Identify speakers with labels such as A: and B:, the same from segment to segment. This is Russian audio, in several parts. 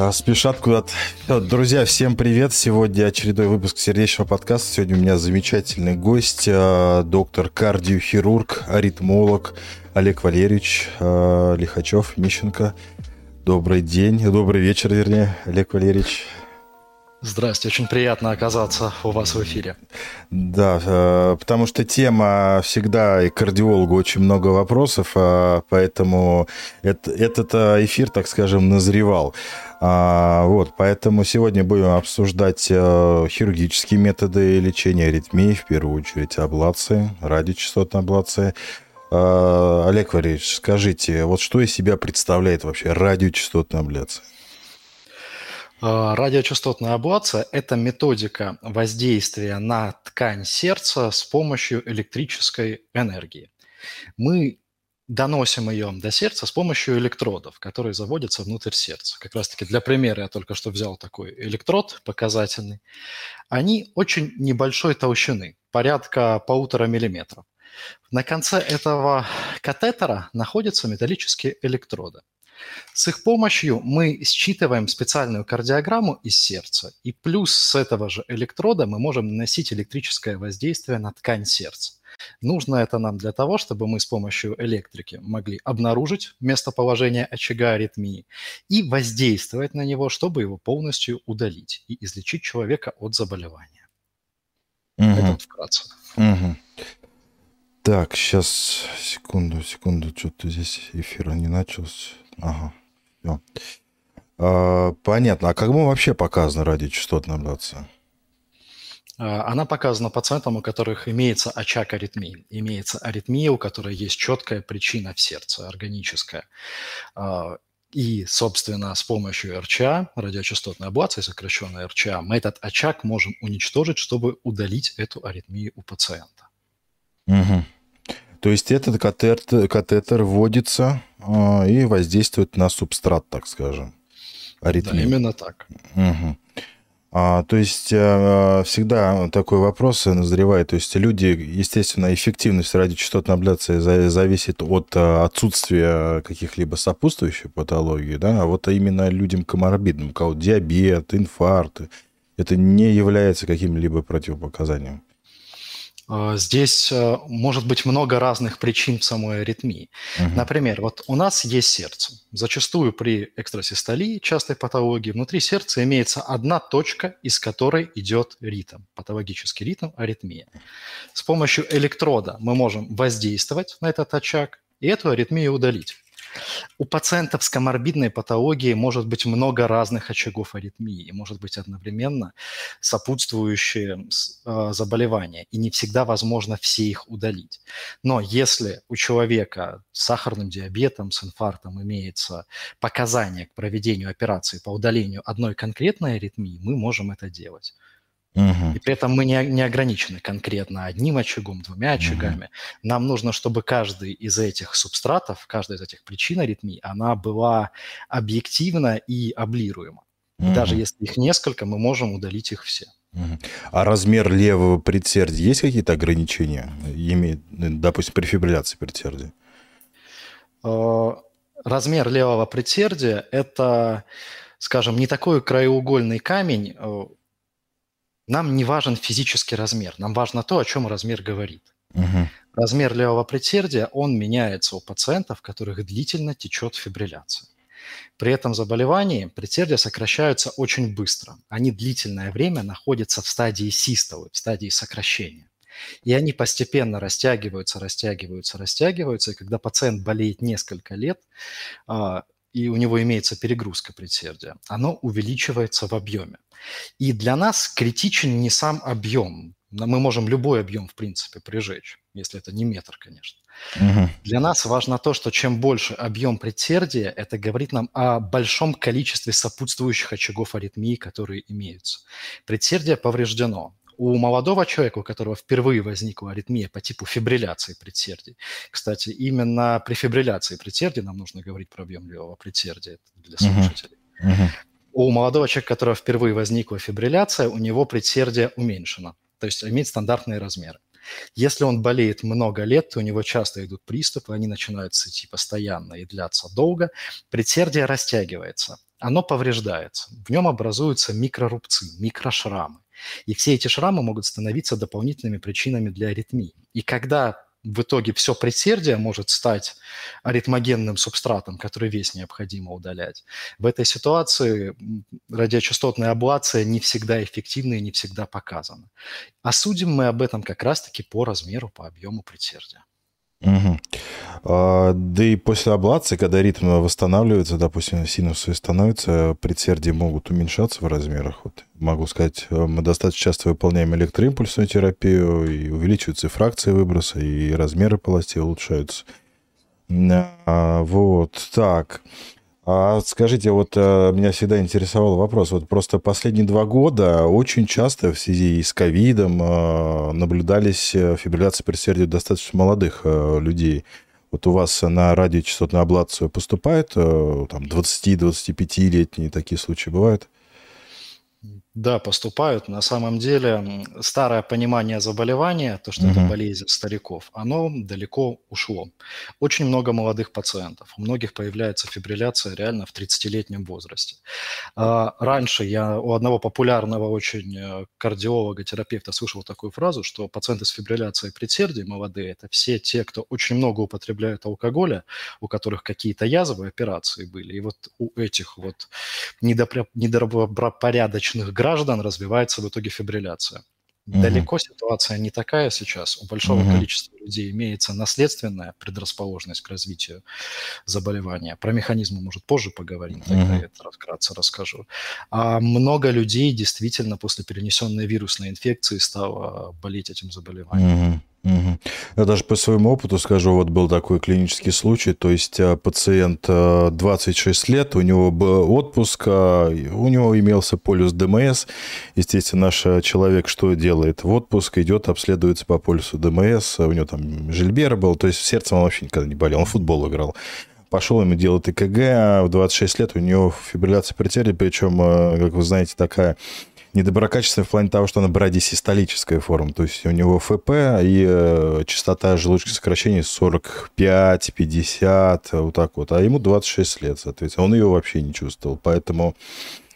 A: А, спешат куда-то. Друзья, всем привет. Сегодня очередной выпуск сердечного подкаста. Сегодня у меня замечательный гость, а, доктор кардиохирург, аритмолог Олег Валерьевич а, Лихачев, Мищенко. Добрый день, добрый вечер, вернее, Олег Валерьевич.
B: Здравствуйте, очень приятно оказаться у вас в эфире.
A: Да, потому что тема всегда, и кардиологу очень много вопросов, поэтому этот эфир, так скажем, назревал. А, вот, поэтому сегодня будем обсуждать э, хирургические методы лечения аритмии, в первую очередь аблации, радиочастотной аблации. А, Олег Валерьевич, скажите, вот что из себя представляет вообще радиочастотная абляция?
B: А, радиочастотная аблация – это методика воздействия на ткань сердца с помощью электрической энергии. Мы доносим ее до сердца с помощью электродов, которые заводятся внутрь сердца. Как раз-таки для примера я только что взял такой электрод показательный. Они очень небольшой толщины, порядка полутора миллиметров. На конце этого катетера находятся металлические электроды. С их помощью мы считываем специальную кардиограмму из сердца, и плюс с этого же электрода мы можем наносить электрическое воздействие на ткань сердца. Нужно это нам для того, чтобы мы с помощью электрики могли обнаружить местоположение очага аритмии и воздействовать на него, чтобы его полностью удалить и излечить человека от заболевания.
A: Угу. Это вкратце. Угу. Так, сейчас, секунду, секунду, что-то здесь эфира не начался. Ага, все. А, понятно. А как мы вообще показаны радиочастотная абляция?
B: А, она показана пациентам, у которых имеется очаг аритмии. Имеется аритмия, у которой есть четкая причина в сердце, органическая. А, и, собственно, с помощью РЧА, радиочастотной аблации, сокращенной РЧА, мы этот очаг можем уничтожить, чтобы удалить эту аритмию у пациента.
A: Угу. То есть этот катетер, катетер вводится э, и воздействует на субстрат, так скажем,
B: аритмии. Да, именно так.
A: Угу. А, то есть э, всегда такой вопрос назревает. То есть люди, естественно, эффективность радиочастотной абляции зависит от э, отсутствия каких-либо сопутствующих патологий, да, а вот именно людям коморбидным, у диабет, инфаркт, это не является каким-либо противопоказанием.
B: А, здесь э, может быть много разных причин в самой аритмии. Угу. Например, вот у нас есть сердце. Зачастую при экстрасистолии, частой патологии, внутри сердца имеется одна точка, из которой идет ритм, патологический ритм, аритмия. С помощью электрода мы можем воздействовать на этот очаг и эту аритмию удалить. У пациентов с коморбидной патологией может быть много разных очагов аритмии, может быть одновременно сопутствующие э, заболевания, и не всегда возможно все их удалить. Но если у человека с сахарным диабетом, с инфарктом имеется показания к проведению операции по удалению одной конкретной аритмии, мы можем это делать. Угу. И при этом мы не, не ограничены конкретно одним очагом, двумя очагами. Угу. Нам нужно, чтобы каждый из этих субстратов, каждая из этих причин аритмии, она была объективна и облируема. Угу. даже если их несколько, мы можем удалить их все.
A: А размер левого предсердия есть какие-то ограничения? Имеет, допустим, при фибрилляции предсердия?
B: Э, размер левого предсердия – это, скажем, не такой краеугольный камень, э, нам не важен физический размер, нам важно то, о чем размер говорит. Угу. Размер левого предсердия, он меняется у пациентов, у которых длительно течет фибрилляция. При этом заболевании предсердия сокращаются очень быстро. Они длительное время находятся в стадии систолы, в стадии сокращения. И они постепенно растягиваются, растягиваются, растягиваются. И когда пациент болеет несколько лет, а, и у него имеется перегрузка предсердия, оно увеличивается в объеме. И для нас критичен не сам объем. Мы можем любой объем, в принципе, прижечь, если это не метр, конечно. Угу. Для нас важно то, что чем больше объем предсердия, это говорит нам о большом количестве сопутствующих очагов аритмии, которые имеются. Предсердие повреждено. У молодого человека, у которого впервые возникла аритмия по типу фибрилляции предсердий, кстати, именно при фибрилляции предсердий нам нужно говорить про объем левого предсердия для слушателей. Uh-huh. Uh-huh. У молодого человека, у которого впервые возникла фибрилляция, у него предсердие уменьшено, то есть имеет стандартные размеры. Если он болеет много лет, то у него часто идут приступы, они начинаются идти постоянно и длятся долго. Предсердие растягивается. Оно повреждается. В нем образуются микрорубцы, микрошрамы. И все эти шрамы могут становиться дополнительными причинами для аритмии. И когда в итоге все предсердие может стать аритмогенным субстратом, который весь необходимо удалять. В этой ситуации радиочастотная аблация не всегда эффективна и не всегда показана. А судим мы об этом как раз-таки по размеру, по объему предсердия.
A: Угу. А, да и после аблации, когда ритм восстанавливается, допустим, синусы становятся, предсердия могут уменьшаться в размерах. Вот могу сказать, мы достаточно часто выполняем электроимпульсную терапию, и увеличиваются фракции выброса, и размеры полостей улучшаются. А, вот, так. А скажите, вот а, меня всегда интересовал вопрос. Вот просто последние два года очень часто в связи с ковидом а, наблюдались э, фибрилляции предсердия достаточно молодых людей. Вот у вас на радиочастотную аблацию поступает там 20-25-летние такие случаи бывают?
B: Да, поступают. На самом деле старое понимание заболевания, то, что угу. это болезнь стариков, оно далеко ушло. Очень много молодых пациентов. У многих появляется фибрилляция реально в 30-летнем возрасте. А, раньше я у одного популярного очень э, кардиолога, терапевта слышал такую фразу, что пациенты с фибрилляцией предсердий молодые – это все те, кто очень много употребляет алкоголя, у которых какие-то язвы, операции были. И вот у этих вот недобропорядочных граждан граждан развивается в итоге фибрилляция. Угу. Далеко ситуация не такая сейчас. У большого угу. количества людей имеется наследственная предрасположенность к развитию заболевания. Про механизмы, может, позже поговорим, тогда угу. я это вкратце расскажу. А много людей действительно после перенесенной вирусной инфекции стало болеть этим заболеванием.
A: Угу. Угу. Я даже по своему опыту скажу, вот был такой клинический случай, то есть э, пациент 26 э, лет, у него был отпуск, а у него имелся полюс ДМС, естественно, наш э, человек что делает? В отпуск идет, обследуется по полюсу ДМС, у него там Жильбер был, то есть сердцем он вообще никогда не болел, он футбол играл пошел ему делать ЭКГ, а в 26 лет у него фибрилляция предсердия, причем, как вы знаете, такая недоброкачественная в плане того, что она брадисистолическая форма. То есть у него ФП и э, частота желудочных сокращений 45-50, вот так вот. А ему 26 лет, соответственно. Он ее вообще не чувствовал. Поэтому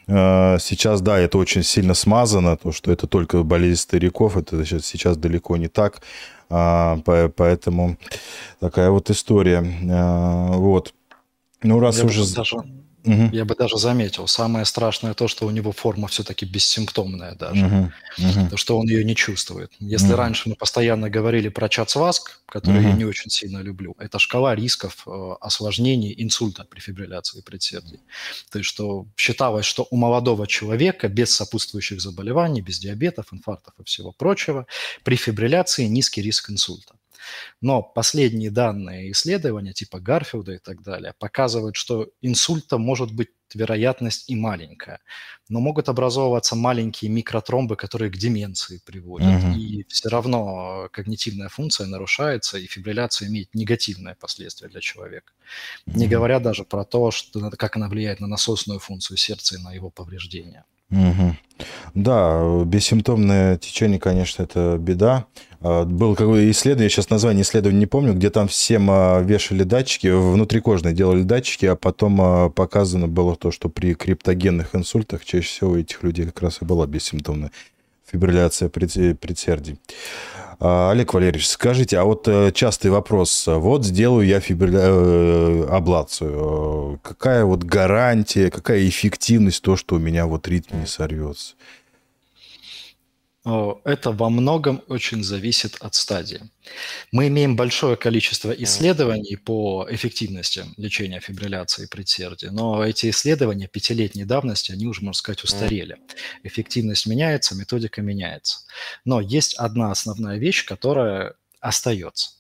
A: э, сейчас, да, это очень сильно смазано, то, что это только болезнь стариков, это сейчас, сейчас далеко не так. А, поэтому такая вот история. А, вот. Ну, раз
B: Я
A: уже...
B: Даже Угу. Я бы даже заметил. Самое страшное то, что у него форма все-таки бессимптомная даже. Угу. Угу. То, что он ее не чувствует. Если угу. раньше мы постоянно говорили про Чацваск, который угу. я не очень сильно люблю, это шкала рисков э, осложнений инсульта при фибрилляции предсердий. То есть, что считалось, что у молодого человека без сопутствующих заболеваний, без диабетов, инфарктов и всего прочего, при фибрилляции низкий риск инсульта. Но последние данные исследования типа Гарфилда и так далее показывают, что инсульта может быть вероятность и маленькая, но могут образовываться маленькие микротромбы, которые к деменции приводят, uh-huh. и все равно когнитивная функция нарушается, и фибрилляция имеет негативное последствие для человека. Uh-huh. Не говоря даже про то, что, как она влияет на насосную функцию сердца и на его повреждения.
A: Угу. Да, бессимптомное течение, конечно, это беда. А, было какое исследование, сейчас название исследования не помню, где там всем а, вешали датчики, внутрикожные делали датчики, а потом а, показано было то, что при криптогенных инсультах чаще всего у этих людей как раз и была бессимптомная фибрилляция предсердий. Олег Валерьевич, скажите, а вот э, частый вопрос. Вот сделаю я фибрилля... Э. Какая вот гарантия, какая эффективность то, что у меня вот ритм не сорвется?
B: Это во многом очень зависит от стадии. Мы имеем большое количество исследований по эффективности лечения фибрилляции предсердия, но эти исследования пятилетней давности, они уже, можно сказать, устарели. Эффективность меняется, методика меняется. Но есть одна основная вещь, которая остается.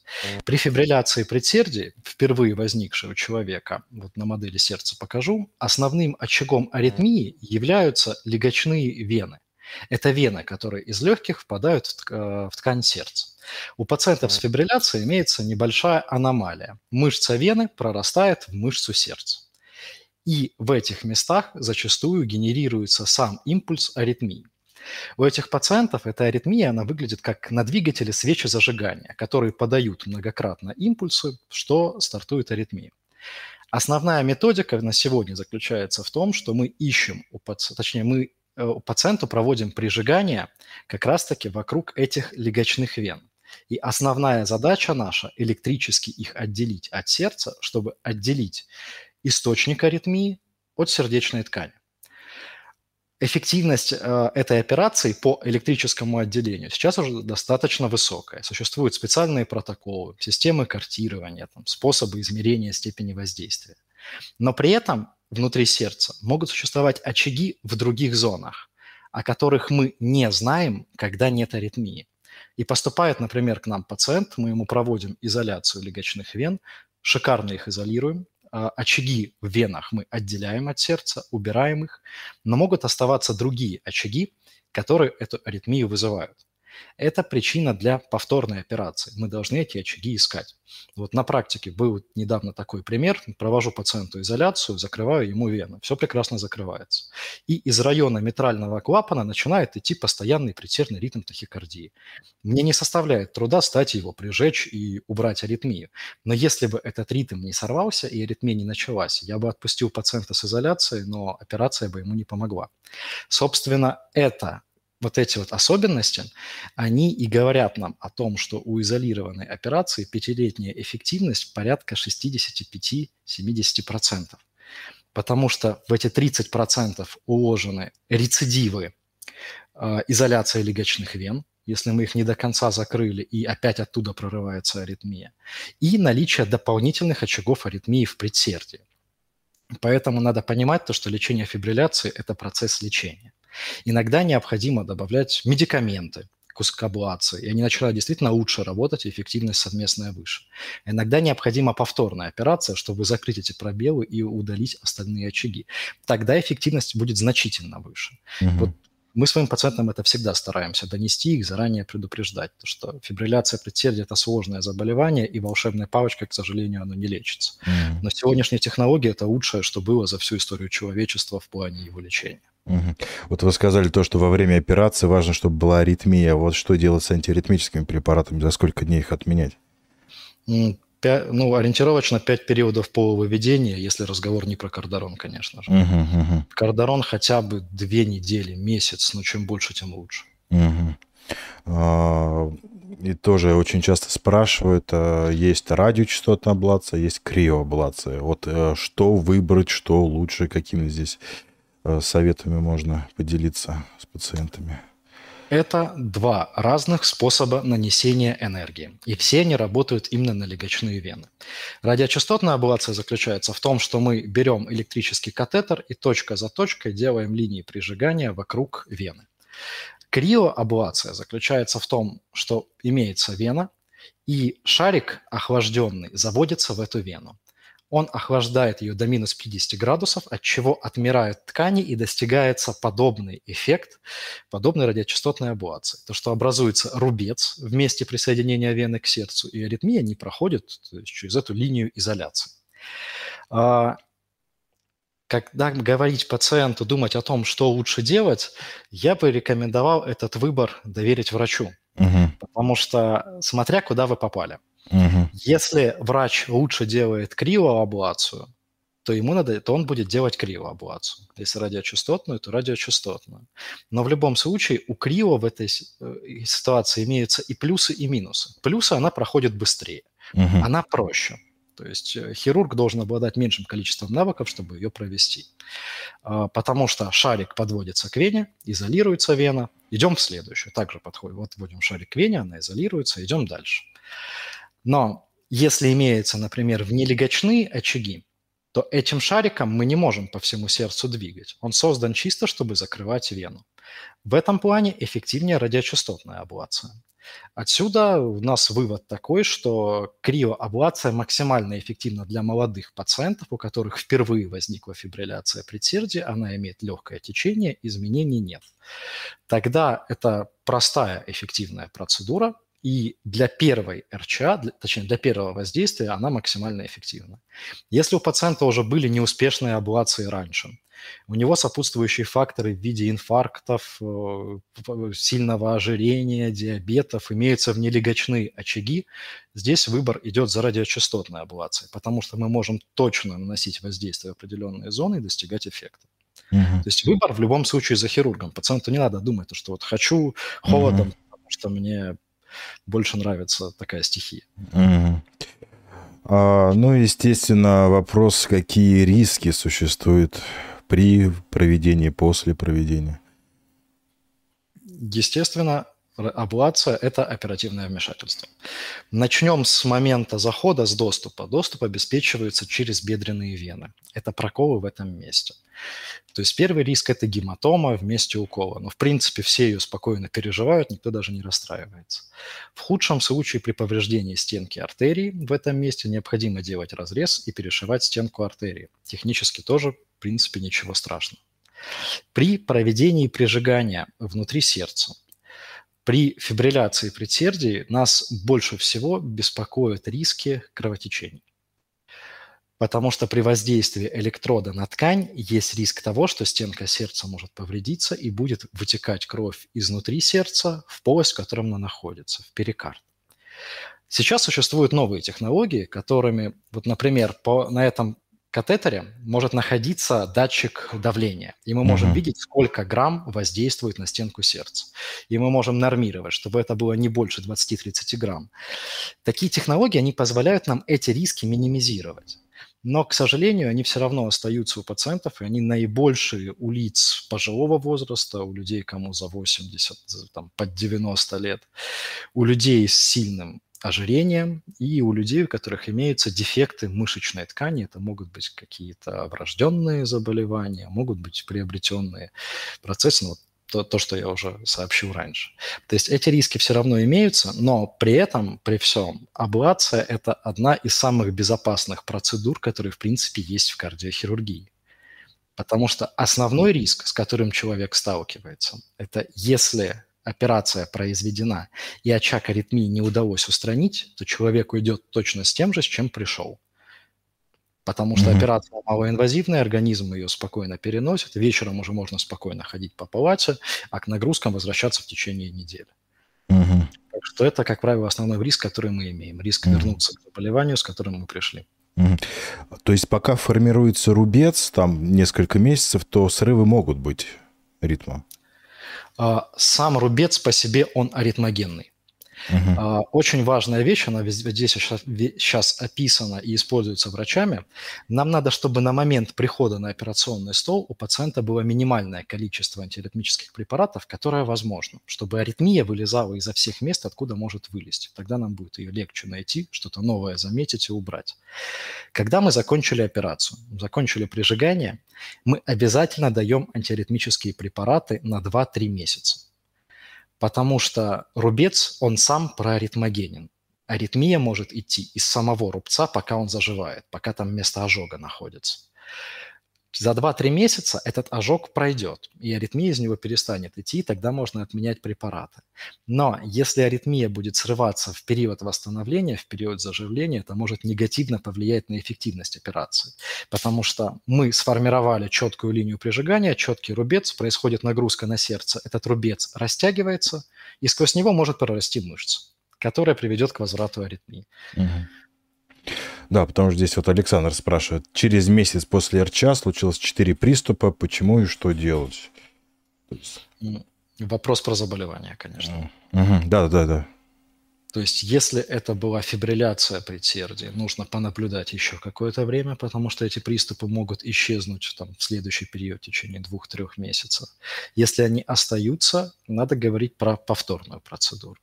B: При фибрилляции предсердий, впервые возникшей у человека, вот на модели сердца покажу, основным очагом аритмии являются легочные вены. Это вены, которые из легких впадают в, э, ткань сердца. У пациентов с фибрилляцией имеется небольшая аномалия. Мышца вены прорастает в мышцу сердца. И в этих местах зачастую генерируется сам импульс аритмии. У этих пациентов эта аритмия, она выглядит как на двигателе свечи зажигания, которые подают многократно импульсы, что стартует аритмия. Основная методика на сегодня заключается в том, что мы ищем, у паци... точнее, мы э, у пациенту проводим прижигание как раз-таки вокруг этих легочных вен. И основная задача наша – электрически их отделить от сердца, чтобы отделить источник аритмии от сердечной ткани. Эффективность э, этой операции по электрическому отделению сейчас уже достаточно высокая. Существуют специальные протоколы, системы картирования, там, способы измерения степени воздействия. Но при этом внутри сердца могут существовать очаги в других зонах, о которых мы не знаем, когда нет аритмии. И поступает, например, к нам пациент, мы ему проводим изоляцию легочных вен, шикарно их изолируем, а, очаги в венах мы отделяем от сердца, убираем их, но могут оставаться другие очаги, которые эту аритмию вызывают. Это причина для повторной операции. Мы должны эти очаги искать. Вот на практике был недавно такой пример. Провожу пациенту изоляцию, закрываю ему вену. Все прекрасно закрывается. И из района митрального клапана начинает идти постоянный предсердный ритм тахикардии. Мне не составляет труда стать его, прижечь и убрать аритмию. Но если бы этот ритм не сорвался и аритмия не началась, я бы отпустил пациента с изоляцией, но операция бы ему не помогла. Собственно, это вот эти вот особенности, они и говорят нам о том, что у изолированной операции пятилетняя эффективность порядка 65-70%. Потому что в эти 30% уложены рецидивы э, изоляции легочных вен, если мы их не до конца закрыли, и опять оттуда прорывается аритмия, и наличие дополнительных очагов аритмии в предсердии. Поэтому надо понимать то, что лечение фибрилляции – это процесс лечения. Иногда необходимо добавлять медикаменты к ускоаблации, и они начинают действительно лучше работать, и эффективность совместная выше. Иногда необходима повторная операция, чтобы закрыть эти пробелы и удалить остальные очаги. Тогда эффективность будет значительно выше. Угу. Вот мы своим пациентам это всегда стараемся донести, их заранее предупреждать, что фибрилляция предсердия – это сложное заболевание, и волшебной палочкой, к сожалению, оно не лечится. Mm. Но сегодняшние технологии – это лучшее, что было за всю историю человечества в плане его лечения.
A: Угу. Вот вы сказали то, что во время операции важно, чтобы была аритмия. Вот что делать с антиаритмическими препаратами? За сколько дней их отменять?
B: 5, ну, ориентировочно 5 периодов полувыведения, если разговор не про кардарон, конечно же.
A: Угу, угу.
B: Кардарон хотя бы 2 недели, месяц, но чем больше, тем лучше.
A: Угу. А, и тоже очень часто спрашивают, а, есть радиочастотная аблация, есть криоаблация. Вот э, что выбрать, что лучше, какими здесь э, советами можно поделиться с пациентами?
B: Это два разных способа нанесения энергии, и все они работают именно на легочные вены. Радиочастотная аблация заключается в том, что мы берем электрический катетер и точка за точкой делаем линии прижигания вокруг вены. Криоаблация заключается в том, что имеется вена, и шарик охлажденный заводится в эту вену он охлаждает ее до минус 50 градусов, от чего отмирают ткани и достигается подобный эффект, подобной радиочастотной аблации. То, что образуется рубец в месте присоединения вены к сердцу, и аритмия не проходит через эту линию изоляции. А, когда говорить пациенту, думать о том, что лучше делать, я бы рекомендовал этот выбор доверить врачу. Угу. Потому что смотря куда вы попали –
A: Угу.
B: Если врач лучше делает криоаблацию, то ему надо, то он будет делать криоаблацию. Если радиочастотную, то радиочастотную. Но в любом случае у крио в этой э, ситуации имеются и плюсы, и минусы. Плюсы она проходит быстрее, угу. она проще. То есть э, хирург должен обладать меньшим количеством навыков, чтобы ее провести. А, потому что шарик подводится к вене, изолируется вена. Идем в следующую. Также подходим. Вот вводим шарик к вене, она изолируется, идем дальше. Но если имеются, например, внелегочные очаги, то этим шариком мы не можем по всему сердцу двигать. Он создан чисто, чтобы закрывать вену. В этом плане эффективнее радиочастотная аблация. Отсюда у нас вывод такой, что криоаблация максимально эффективна для молодых пациентов, у которых впервые возникла фибрилляция предсердия, она имеет легкое течение, изменений нет. Тогда это простая эффективная процедура, И для первой РЧА, для, точнее, для первого воздействия она максимально эффективна. Если у пациента уже были неуспешные аблации раньше, у него сопутствующие факторы в виде инфарктов, э, сильного ожирения, диабетов, имеются внелегочные очаги. Здесь выбор идет за радиочастотной аблацией, потому что мы можем точно наносить воздействие в определенные зоны и достигать эффекта. Uh-huh. То есть выбор в любом случае за хирургом. Пациенту не надо думать, что вот хочу холодом, uh-huh. потому что мне больше нравится такая стихия. Uh-huh.
A: А, ну, естественно, вопрос, какие риски существуют при проведении, после проведения?
B: Естественно, аблация – это оперативное вмешательство. Начнем с момента захода, с доступа. Доступ обеспечивается через бедренные вены. Это проколы в этом месте. То есть первый риск – это гематома в месте укола. Но, в принципе, все ее спокойно переживают, никто даже не расстраивается. В худшем случае при повреждении стенки артерии в этом месте необходимо делать разрез и перешивать стенку артерии. Технически тоже, в принципе, ничего страшного. При проведении прижигания внутри сердца при фибрилляции предсердий нас больше всего беспокоят риски кровотечений потому что при воздействии электрода на ткань есть риск того, что стенка сердца может повредиться и будет вытекать кровь изнутри сердца в полость, в которой она находится, в перикард. Сейчас существуют новые технологии, которыми, вот, например, по, на этом катетере может находиться датчик давления, и мы можем uh-huh. видеть, сколько грамм воздействует на стенку сердца. И мы можем нормировать, чтобы это было не больше 20-30 грамм. Такие технологии, они позволяют нам эти риски минимизировать. Но, к сожалению, они все равно остаются у пациентов, и они наибольшие у лиц пожилого возраста, у людей, кому за 80, там, под 90 лет, у людей с сильным ожирением и у людей, у которых имеются дефекты мышечной ткани. Это могут быть какие-то врожденные заболевания, могут быть приобретенные процессы. Ну, вот то, то, что я уже сообщил раньше. То есть эти риски все равно имеются, но при этом, при всем, аблация – это одна из самых безопасных процедур, которые, в принципе, есть в кардиохирургии. Потому что основной риск, с которым человек сталкивается, это если операция произведена и очаг аритмии не удалось устранить, то человек уйдет точно с тем же, с чем пришел – Потому что mm-hmm. операция малоинвазивная, организм ее спокойно переносит, вечером уже можно спокойно ходить по палате, а к нагрузкам возвращаться в течение недели. Mm-hmm. Так что это, как правило, основной риск, который мы имеем. Риск mm-hmm. вернуться к заболеванию, с которым мы пришли.
A: Mm-hmm. То есть пока формируется рубец, там несколько месяцев, то срывы могут быть ритма?
B: А, сам рубец по себе, он аритмогенный. Uh-huh. Очень важная вещь, она здесь сейчас описана и используется врачами. Нам надо, чтобы на момент прихода на операционный стол у пациента было минимальное количество антиаритмических препаратов, которое возможно, чтобы аритмия вылезала изо всех мест, откуда может вылезти. Тогда нам будет ее легче найти, что-то новое заметить и убрать. Когда мы закончили операцию, закончили прижигание, мы обязательно даем антиаритмические препараты на 2-3 месяца потому что рубец, он сам проаритмогенен. Аритмия может идти из самого рубца, пока он заживает, пока там место ожога находится. За 2-3 месяца этот ожог пройдет, и аритмия из него перестанет идти, и тогда можно отменять препараты. Но если аритмия будет срываться в период восстановления, в период заживления, это может негативно повлиять на эффективность операции, потому что мы сформировали четкую линию прижигания, четкий рубец, происходит нагрузка на сердце, этот рубец растягивается, и сквозь него может прорасти мышца, которая приведет к возврату аритмии. Угу.
A: Да, потому что здесь вот Александр спрашивает, через месяц после РЧА случилось 4 приступа, почему и что делать?
B: Вопрос про заболевание, конечно.
A: Угу. Да, да, да.
B: То есть, если это была фибрилляция предсердия, нужно понаблюдать еще какое-то время, потому что эти приступы могут исчезнуть там, в следующий период, в течение двух-трех месяцев. Если они остаются, надо говорить про повторную процедуру.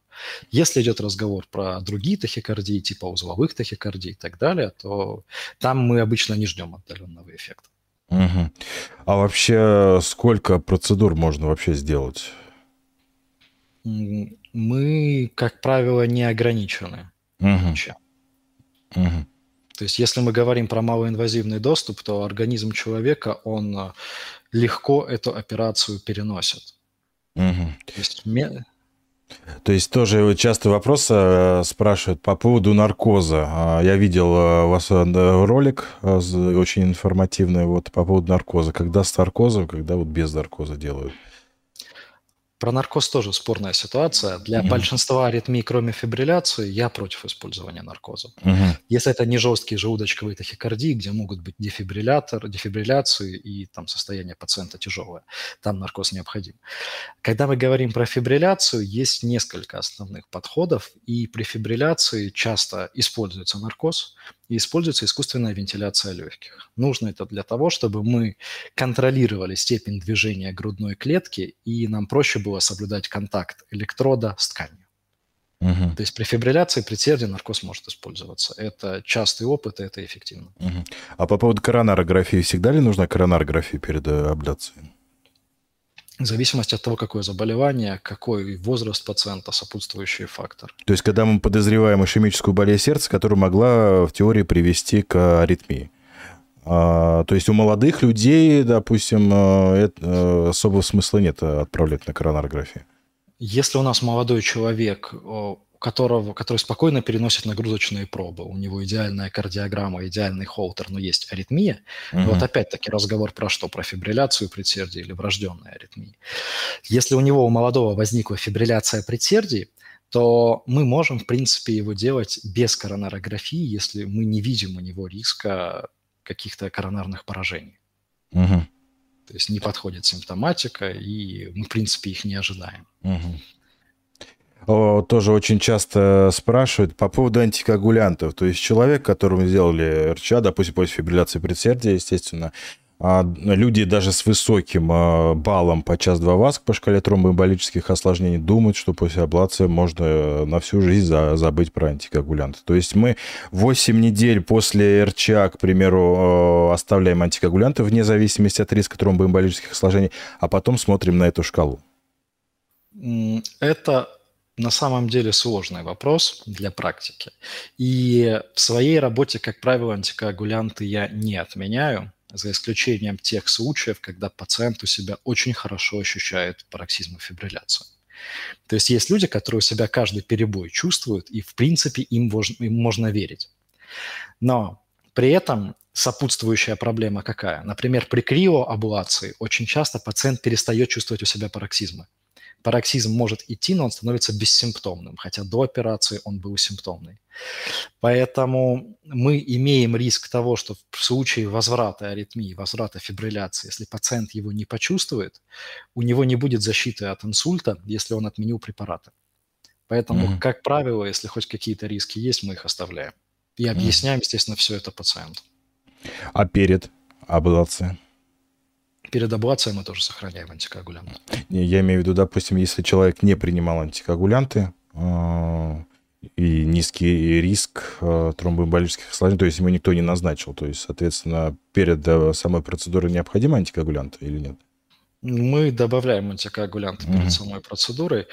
B: Если идет разговор про другие тахикардии, типа узловых тахикардий и так далее, то там мы обычно не ждем отдаленного эффекта.
A: Угу. А вообще сколько процедур можно вообще сделать?
B: Мы, как правило, не ограничены. Угу. Угу. То есть, если мы говорим про малоинвазивный доступ, то организм человека, он э, легко эту операцию переносит. Угу. То есть
A: То есть тоже часто вопрос э, спрашивают по поводу наркоза. А, я видел э, у вас э, ролик очень информативный вот по поводу наркоза. Когда с наркозом, когда вот без наркоза делают.
B: Про наркоз тоже спорная ситуация. Для mm-hmm. большинства аритмий, кроме фибрилляции, я против использования наркоза. Mm-hmm. Если это не жесткие желудочковые тахикардии, где могут быть дефибриллятор, дефибрилляции и там состояние пациента тяжелое, там наркоз необходим. Когда мы говорим про фибрилляцию, есть несколько основных подходов, и при фибрилляции часто используется наркоз, и используется искусственная вентиляция легких. Нужно это для того, чтобы мы контролировали степень движения грудной клетки, и нам проще было соблюдать контакт электрода с тканью. Угу. То есть при фибрилляции, при сердце наркоз может использоваться. Это частый опыт, и это эффективно.
A: Угу. А по поводу коронарографии, всегда ли нужна коронарография перед э, абляцией?
B: В зависимости от того, какое заболевание, какой возраст пациента, сопутствующий фактор.
A: То есть, когда мы подозреваем ишемическую болезнь сердца, которая могла в теории привести к аритмии. А, то есть у молодых людей, допустим, э, э, особого смысла нет отправлять на коронарографию.
B: Если у нас молодой человек которого, который спокойно переносит нагрузочные пробы. У него идеальная кардиограмма, идеальный холтер, но есть аритмия. Mm-hmm. Вот опять-таки разговор про что? Про фибрилляцию предсердий или врожденные аритмии. Если у него, у молодого, возникла фибрилляция предсердий, то мы можем, в принципе, его делать без коронарографии, если мы не видим у него риска каких-то коронарных поражений. Угу. То есть не подходит симптоматика, и мы, в принципе, их не ожидаем. Угу
A: тоже очень часто спрашивают по поводу антикоагулянтов. То есть человек, которому сделали РЧА, допустим, после фибрилляции предсердия, естественно, а, люди даже с высоким а, баллом по час 2 ВАСК по шкале тромбоэмболических осложнений думают, что после аблации можно на всю жизнь забыть про антикоагулянты. То есть мы 8 недель после РЧА, к примеру, оставляем антикоагулянты вне зависимости от риска тромбоэмболических осложнений, а потом смотрим на эту шкалу.
B: Это на самом деле сложный вопрос для практики. И в своей работе, как правило, антикоагулянты я не отменяю, за исключением тех случаев, когда пациент у себя очень хорошо ощущает пароксизм фибрилляции. То есть есть люди, которые у себя каждый перебой чувствуют, и в принципе им можно, им можно верить. Но при этом сопутствующая проблема какая? Например, при криоабулации очень часто пациент перестает чувствовать у себя пароксизмы пароксизм может идти, но он становится бессимптомным, хотя до операции он был симптомный. Поэтому мы имеем риск того, что в случае возврата аритмии, возврата фибрилляции, если пациент его не почувствует, у него не будет защиты от инсульта, если он отменил препараты. Поэтому, mm-hmm. как правило, если хоть какие-то риски есть, мы их оставляем. И объясняем, mm-hmm. естественно, все это пациенту.
A: А перед аблацией?
B: Перед аблацией мы тоже сохраняем антикоагулянты.
A: Я имею в виду, допустим, если человек не принимал антикоагулянты, а, и низкий риск а, тромбоэмболических осложнений, то есть ему никто не назначил. То есть, соответственно, перед э, самой процедурой необходимы антикоагулянты или нет?
B: Мы добавляем антикоагулянты перед угу. самой процедурой.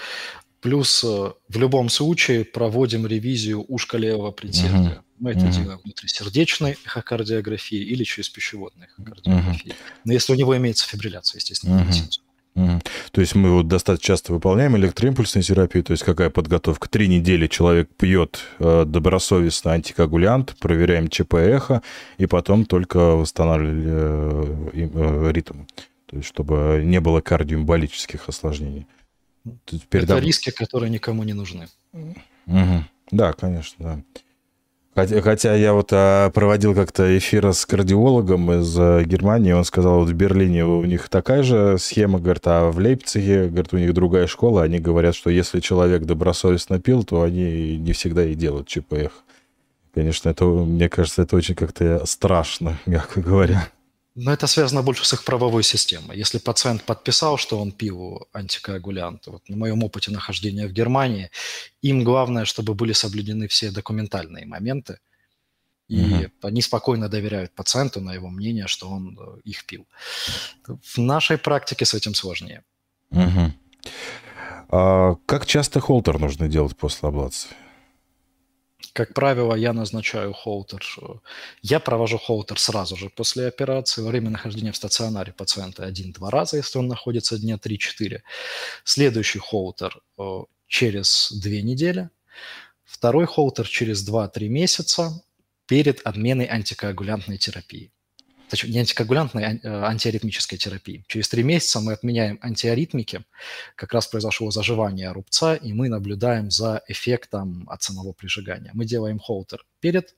B: Плюс э, в любом случае проводим ревизию ушка левого предсердия. Угу. Мы это угу. делаем внутрисердечной эхокардиографии или через пищеводной эхокардиографии. Угу. Но если у него имеется фибрилляция, естественно, угу.
A: Угу. То есть мы вот достаточно часто выполняем электроимпульсную терапию, то есть какая подготовка? Три недели человек пьет э, добросовестно антикоагулянт, проверяем ЧП эхо, и потом только восстанавливали э, э, ритм, то есть чтобы не было кардиоэмболических осложнений.
B: Передав... Это риски, которые никому не нужны.
A: Угу. Да, конечно, да. Хотя, хотя я вот а, проводил как-то эфир с кардиологом из а, Германии, он сказал, вот в Берлине у них такая же схема, говорит, а в Лейпциге, говорит, у них другая школа, они говорят, что если человек добросовестно пил, то они не всегда и делают ЧПХ. Конечно, это, мне кажется, это очень как-то страшно, мягко говоря.
B: Но это связано больше с их правовой системой. Если пациент подписал, что он пил антикоагулянты, вот на моем опыте нахождения в Германии, им главное, чтобы были соблюдены все документальные моменты, и угу. они спокойно доверяют пациенту на его мнение, что он э, их пил. В нашей практике с этим сложнее.
A: Угу. А как часто холтер нужно делать после аблации?
B: Как правило, я назначаю холтер. Я провожу холтер сразу же после операции. Во время нахождения в стационаре пациента один-два раза, если он находится дня 3-4. Следующий холтер через две недели, второй холтер через 2-3 месяца перед отменой антикоагулянтной терапии. Точнее, не антикоагулянтной, а э, антиаритмической терапии. Через три месяца мы отменяем антиаритмики, как раз произошло заживание рубца, и мы наблюдаем за эффектом от самого прижигания. Мы делаем холтер перед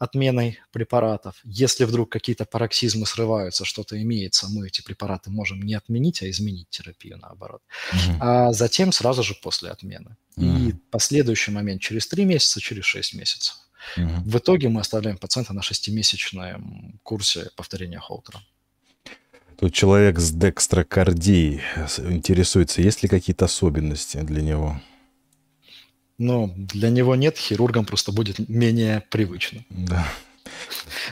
B: отменой препаратов. Если вдруг какие-то пароксизмы срываются, что-то имеется, мы эти препараты можем не отменить, а изменить терапию наоборот. Mm-hmm. А затем сразу же после отмены. Mm-hmm. И последующий момент через 3 месяца, через 6 месяцев. Mm-hmm. В итоге мы оставляем пациента на 6-месячном курсе повторения Холтера.
A: Тут человек с декстрокардией интересуется, есть ли какие-то особенности для него?
B: но для него нет, хирургам просто будет менее привычно. Да.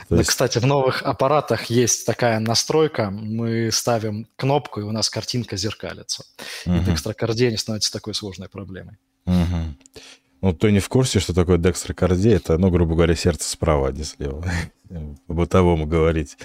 B: Но, есть... Кстати, в новых аппаратах есть такая настройка, мы ставим кнопку, и у нас картинка зеркалится. Угу. И декстрокардия не становится такой сложной проблемой.
A: Угу. Ну, кто не в курсе, что такое декстрокардия, это, ну, грубо говоря, сердце справа, а не слева. По-бытовому говорить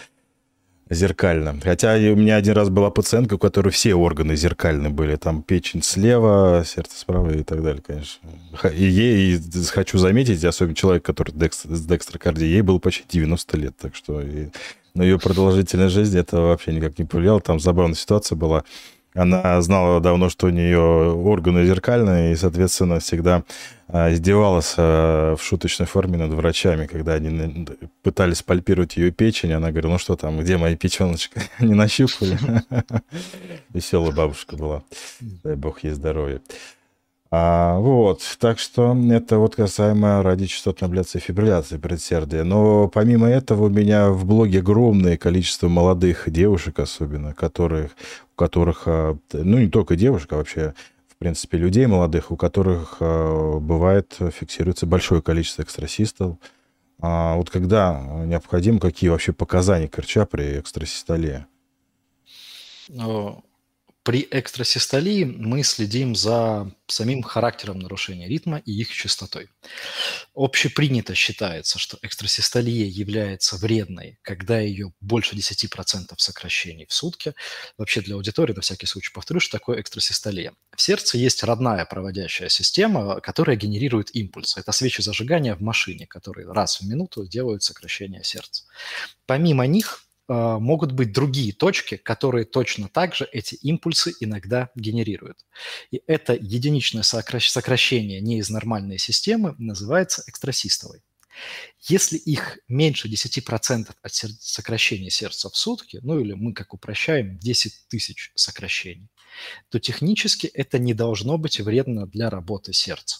A: зеркально. Хотя у меня один раз была пациентка, у которой все органы зеркальные были. Там печень слева, сердце справа и так далее, конечно. И ей, и хочу заметить, особенно человек, который с декстрокардией, ей было почти 90 лет. Так что и на ее продолжительность жизни это вообще никак не повлияло. Там забавная ситуация была. Она знала давно, что у нее органы зеркальные, и, соответственно, всегда а, издевалась а, в шуточной форме над врачами, когда они пытались пальпировать ее печень. Она говорила, ну что там, где моя печеночка? Не нащупали? Веселая бабушка была. Дай бог ей здоровья. А, вот, так что это вот касаемо радиочастотной абляции фибрилляции предсердия. Но помимо этого у меня в блоге огромное количество молодых девушек особенно, которых, у которых, а, ну не только девушек, а вообще в принципе, людей молодых, у которых а, бывает фиксируется большое количество экстрасистол. А вот когда необходимо, какие вообще показания КРЧа при экстрасистоле?
B: Ну, при экстрасистолии мы следим за самим характером нарушения ритма и их частотой. Общепринято считается, что экстрасистолия является вредной, когда ее больше 10% сокращений в сутки. Вообще для аудитории, на всякий случай повторю, что такое экстрасистолия. В сердце есть родная проводящая система, которая генерирует импульсы. Это свечи зажигания в машине, которые раз в минуту делают сокращение сердца. Помимо них могут быть другие точки, которые точно так же эти импульсы иногда генерируют. И это единичное сокращение не из нормальной системы называется экстрасистовой. Если их меньше 10% от сокращения сердца в сутки, ну или мы как упрощаем 10 тысяч сокращений, то технически это не должно быть вредно для работы сердца.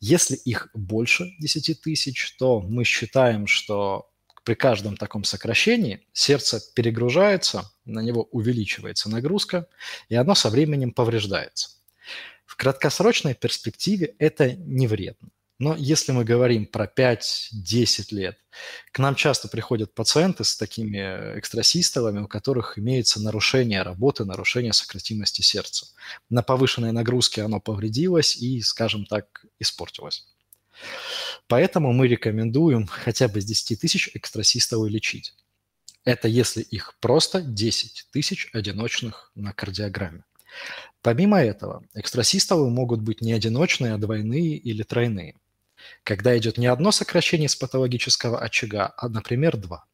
B: Если их больше 10 тысяч, то мы считаем, что при каждом таком сокращении сердце перегружается, на него увеличивается нагрузка, и оно со временем повреждается. В краткосрочной перспективе это не вредно. Но если мы говорим про 5-10 лет, к нам часто приходят пациенты с такими экстрасистолами, у которых имеется нарушение работы, нарушение сократимости сердца. На повышенной нагрузке оно повредилось и, скажем так, испортилось. Поэтому мы рекомендуем хотя бы с 10 тысяч экстрасистовой лечить. Это если их просто 10 тысяч одиночных на кардиограмме. Помимо этого, экстрасистовы могут быть не одиночные, а двойные или тройные. Когда идет не одно сокращение с патологического очага, а, например, два.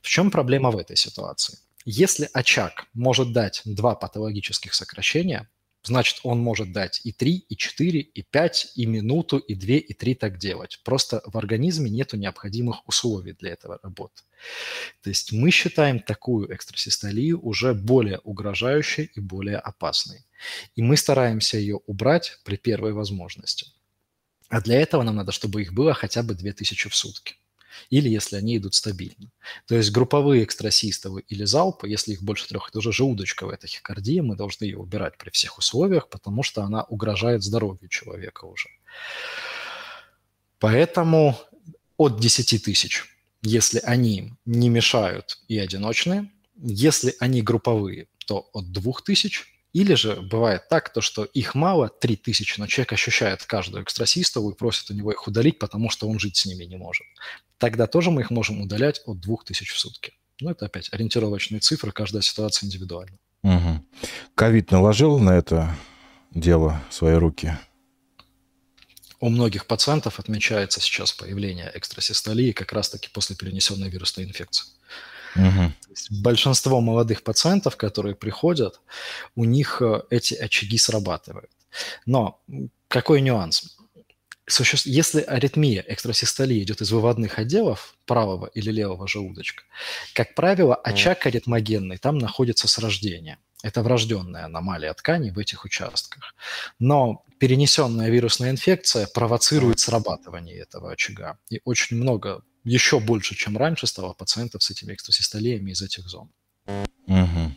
B: В чем проблема в этой ситуации? Если очаг может дать два патологических сокращения, значит, он может дать и 3, и 4, и 5, и минуту, и 2, и 3 так делать. Просто в организме нет необходимых условий для этого работы. То есть мы считаем такую экстрасистолию уже более угрожающей и более опасной. И мы стараемся ее убрать при первой возможности. А для этого нам надо, чтобы их было хотя бы 2000 в сутки или если они идут стабильно. То есть групповые экстрасистовые или залпы, если их больше трех, это уже желудочковая тахикардия, мы должны ее убирать при всех условиях, потому что она угрожает здоровью человека уже. Поэтому от 10 тысяч, если они не мешают и одиночные, если они групповые, то от 2000 или же бывает так, то, что их мало, 3000, но человек ощущает каждую экстрасистовую и просит у него их удалить, потому что он жить с ними не может. Тогда тоже мы их можем удалять от 2000 в сутки. Но это опять ориентировочные цифры, каждая ситуация индивидуальна.
A: Ковид угу. наложил на это дело, свои руки?
B: У многих пациентов отмечается сейчас появление экстрасистолии как раз-таки после перенесенной вирусной инфекции. Угу. Большинство молодых пациентов, которые приходят, у них э, эти очаги срабатывают. Но какой нюанс? Если аритмия, экстрасистолия идет из выводных отделов правого или левого желудочка, как правило, очаг аритмогенный там находится с рождения. Это врожденная аномалия тканей в этих участках. Но перенесенная вирусная инфекция провоцирует срабатывание этого очага. И очень много, еще больше, чем раньше, стало пациентов с этими экстрасистолиями из этих зон.
A: Угу.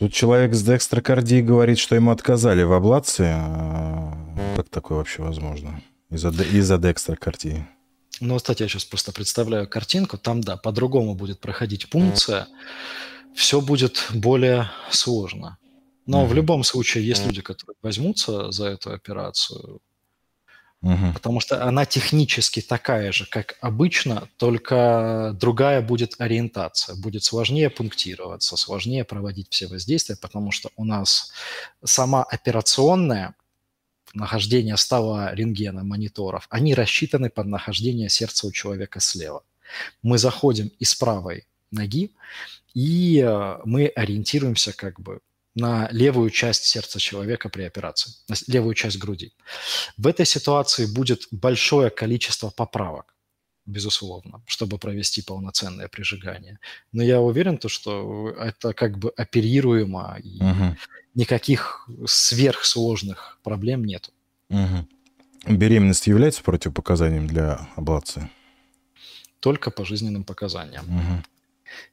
A: Тут человек с декстрокардией говорит, что ему отказали в аблации. А как такое вообще возможно? Из-за, из-за декстрокардии.
B: Ну, кстати, я сейчас просто представляю картинку. Там, да, по-другому будет проходить пункция. Все будет более сложно. Но mm-hmm. в любом случае есть люди, которые возьмутся за эту операцию, Угу. Потому что она технически такая же, как обычно, только другая будет ориентация. Будет сложнее пунктироваться, сложнее проводить все воздействия, потому что у нас сама операционная нахождение стола, рентгена, мониторов, они рассчитаны под нахождение сердца у человека слева. Мы заходим из правой ноги, и э, мы ориентируемся как бы на левую часть сердца человека при операции, на левую часть груди. В этой ситуации будет большое количество поправок, безусловно, чтобы провести полноценное прижигание. Но я уверен, то, что это как бы оперируемо, и угу. никаких сверхсложных проблем нет.
A: Угу. Беременность является противопоказанием для аблации?
B: Только по жизненным показаниям. Угу.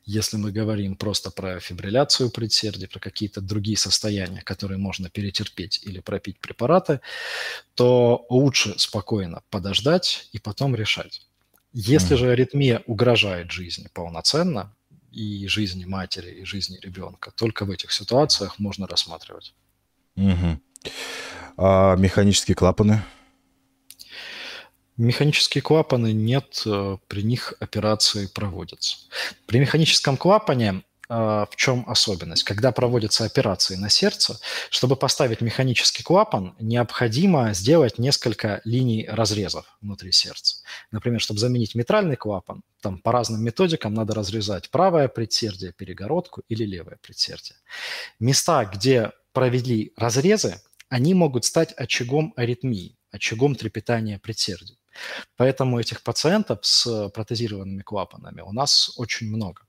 B: Если мы говорим просто про фибрилляцию предсердий, про какие-то другие состояния, которые можно перетерпеть или пропить препараты, то лучше спокойно подождать и потом решать. Если mm. же аритмия угрожает жизни полноценно, и жизни матери, и жизни ребенка, только в этих ситуациях можно рассматривать.
A: Угу. А механические клапаны?
B: Механические клапаны нет, э, при них операции проводятся. При механическом клапане э, в чем особенность? Когда проводятся операции на сердце, чтобы поставить механический клапан, необходимо сделать несколько линий разрезов внутри сердца. Например, чтобы заменить митральный клапан, там по разным методикам надо разрезать правое предсердие, перегородку или левое предсердие. Места, где провели разрезы, они могут стать очагом аритмии, очагом трепетания предсердий. Поэтому этих пациентов с протезированными клапанами у нас очень много.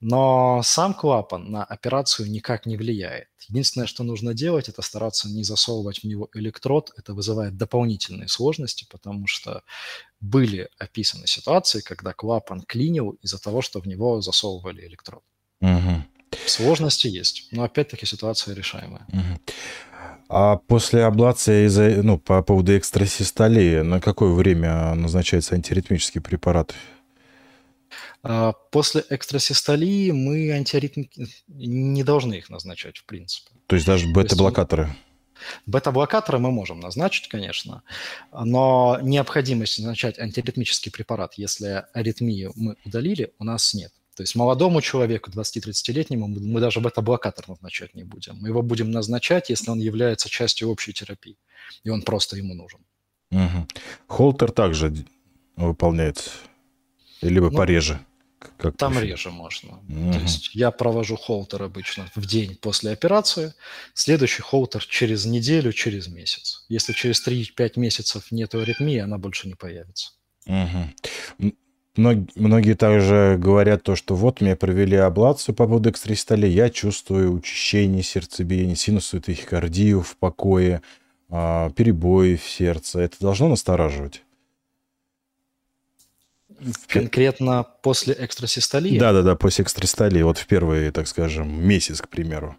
B: Но сам клапан на операцию никак не влияет. Единственное, что нужно делать, это стараться не засовывать в него электрод. Это вызывает дополнительные сложности, потому что были описаны ситуации, когда клапан клинил из-за того, что в него засовывали электрод. Угу. Сложности есть, но опять-таки ситуация решаемая. Угу.
A: А после аблации из ну, по поводу экстрасистолии, на какое время назначается антиритмический препарат?
B: А, после экстрасистолии мы антиаритм... не должны их назначать, в принципе.
A: То есть даже бета-блокаторы?
B: Бета-блокаторы мы можем назначить, конечно, но необходимости назначать антиритмический препарат, если аритмию мы удалили, у нас нет. То есть молодому человеку, 20-30-летнему, мы даже бета-блокатор назначать не будем. Мы его будем назначать, если он является частью общей терапии, и он просто ему нужен.
A: Угу. Холтер также выполняется? Либо ну, пореже?
B: Как там профиль? реже можно. Угу. То есть я провожу холтер обычно в день после операции, следующий холтер через неделю, через месяц. Если через 3-5 месяцев нет аритмии, она больше не появится.
A: Угу. Многие также говорят то, что вот мне провели аблацию по поводу экстрастолии, я чувствую учащение сердцебиения, синусную тахикардию в покое, а, перебои в сердце. Это должно настораживать?
B: Конкретно после экстрасистолии?
A: Да-да-да, после экстрасистолии. Вот в первый, так скажем, месяц, к примеру.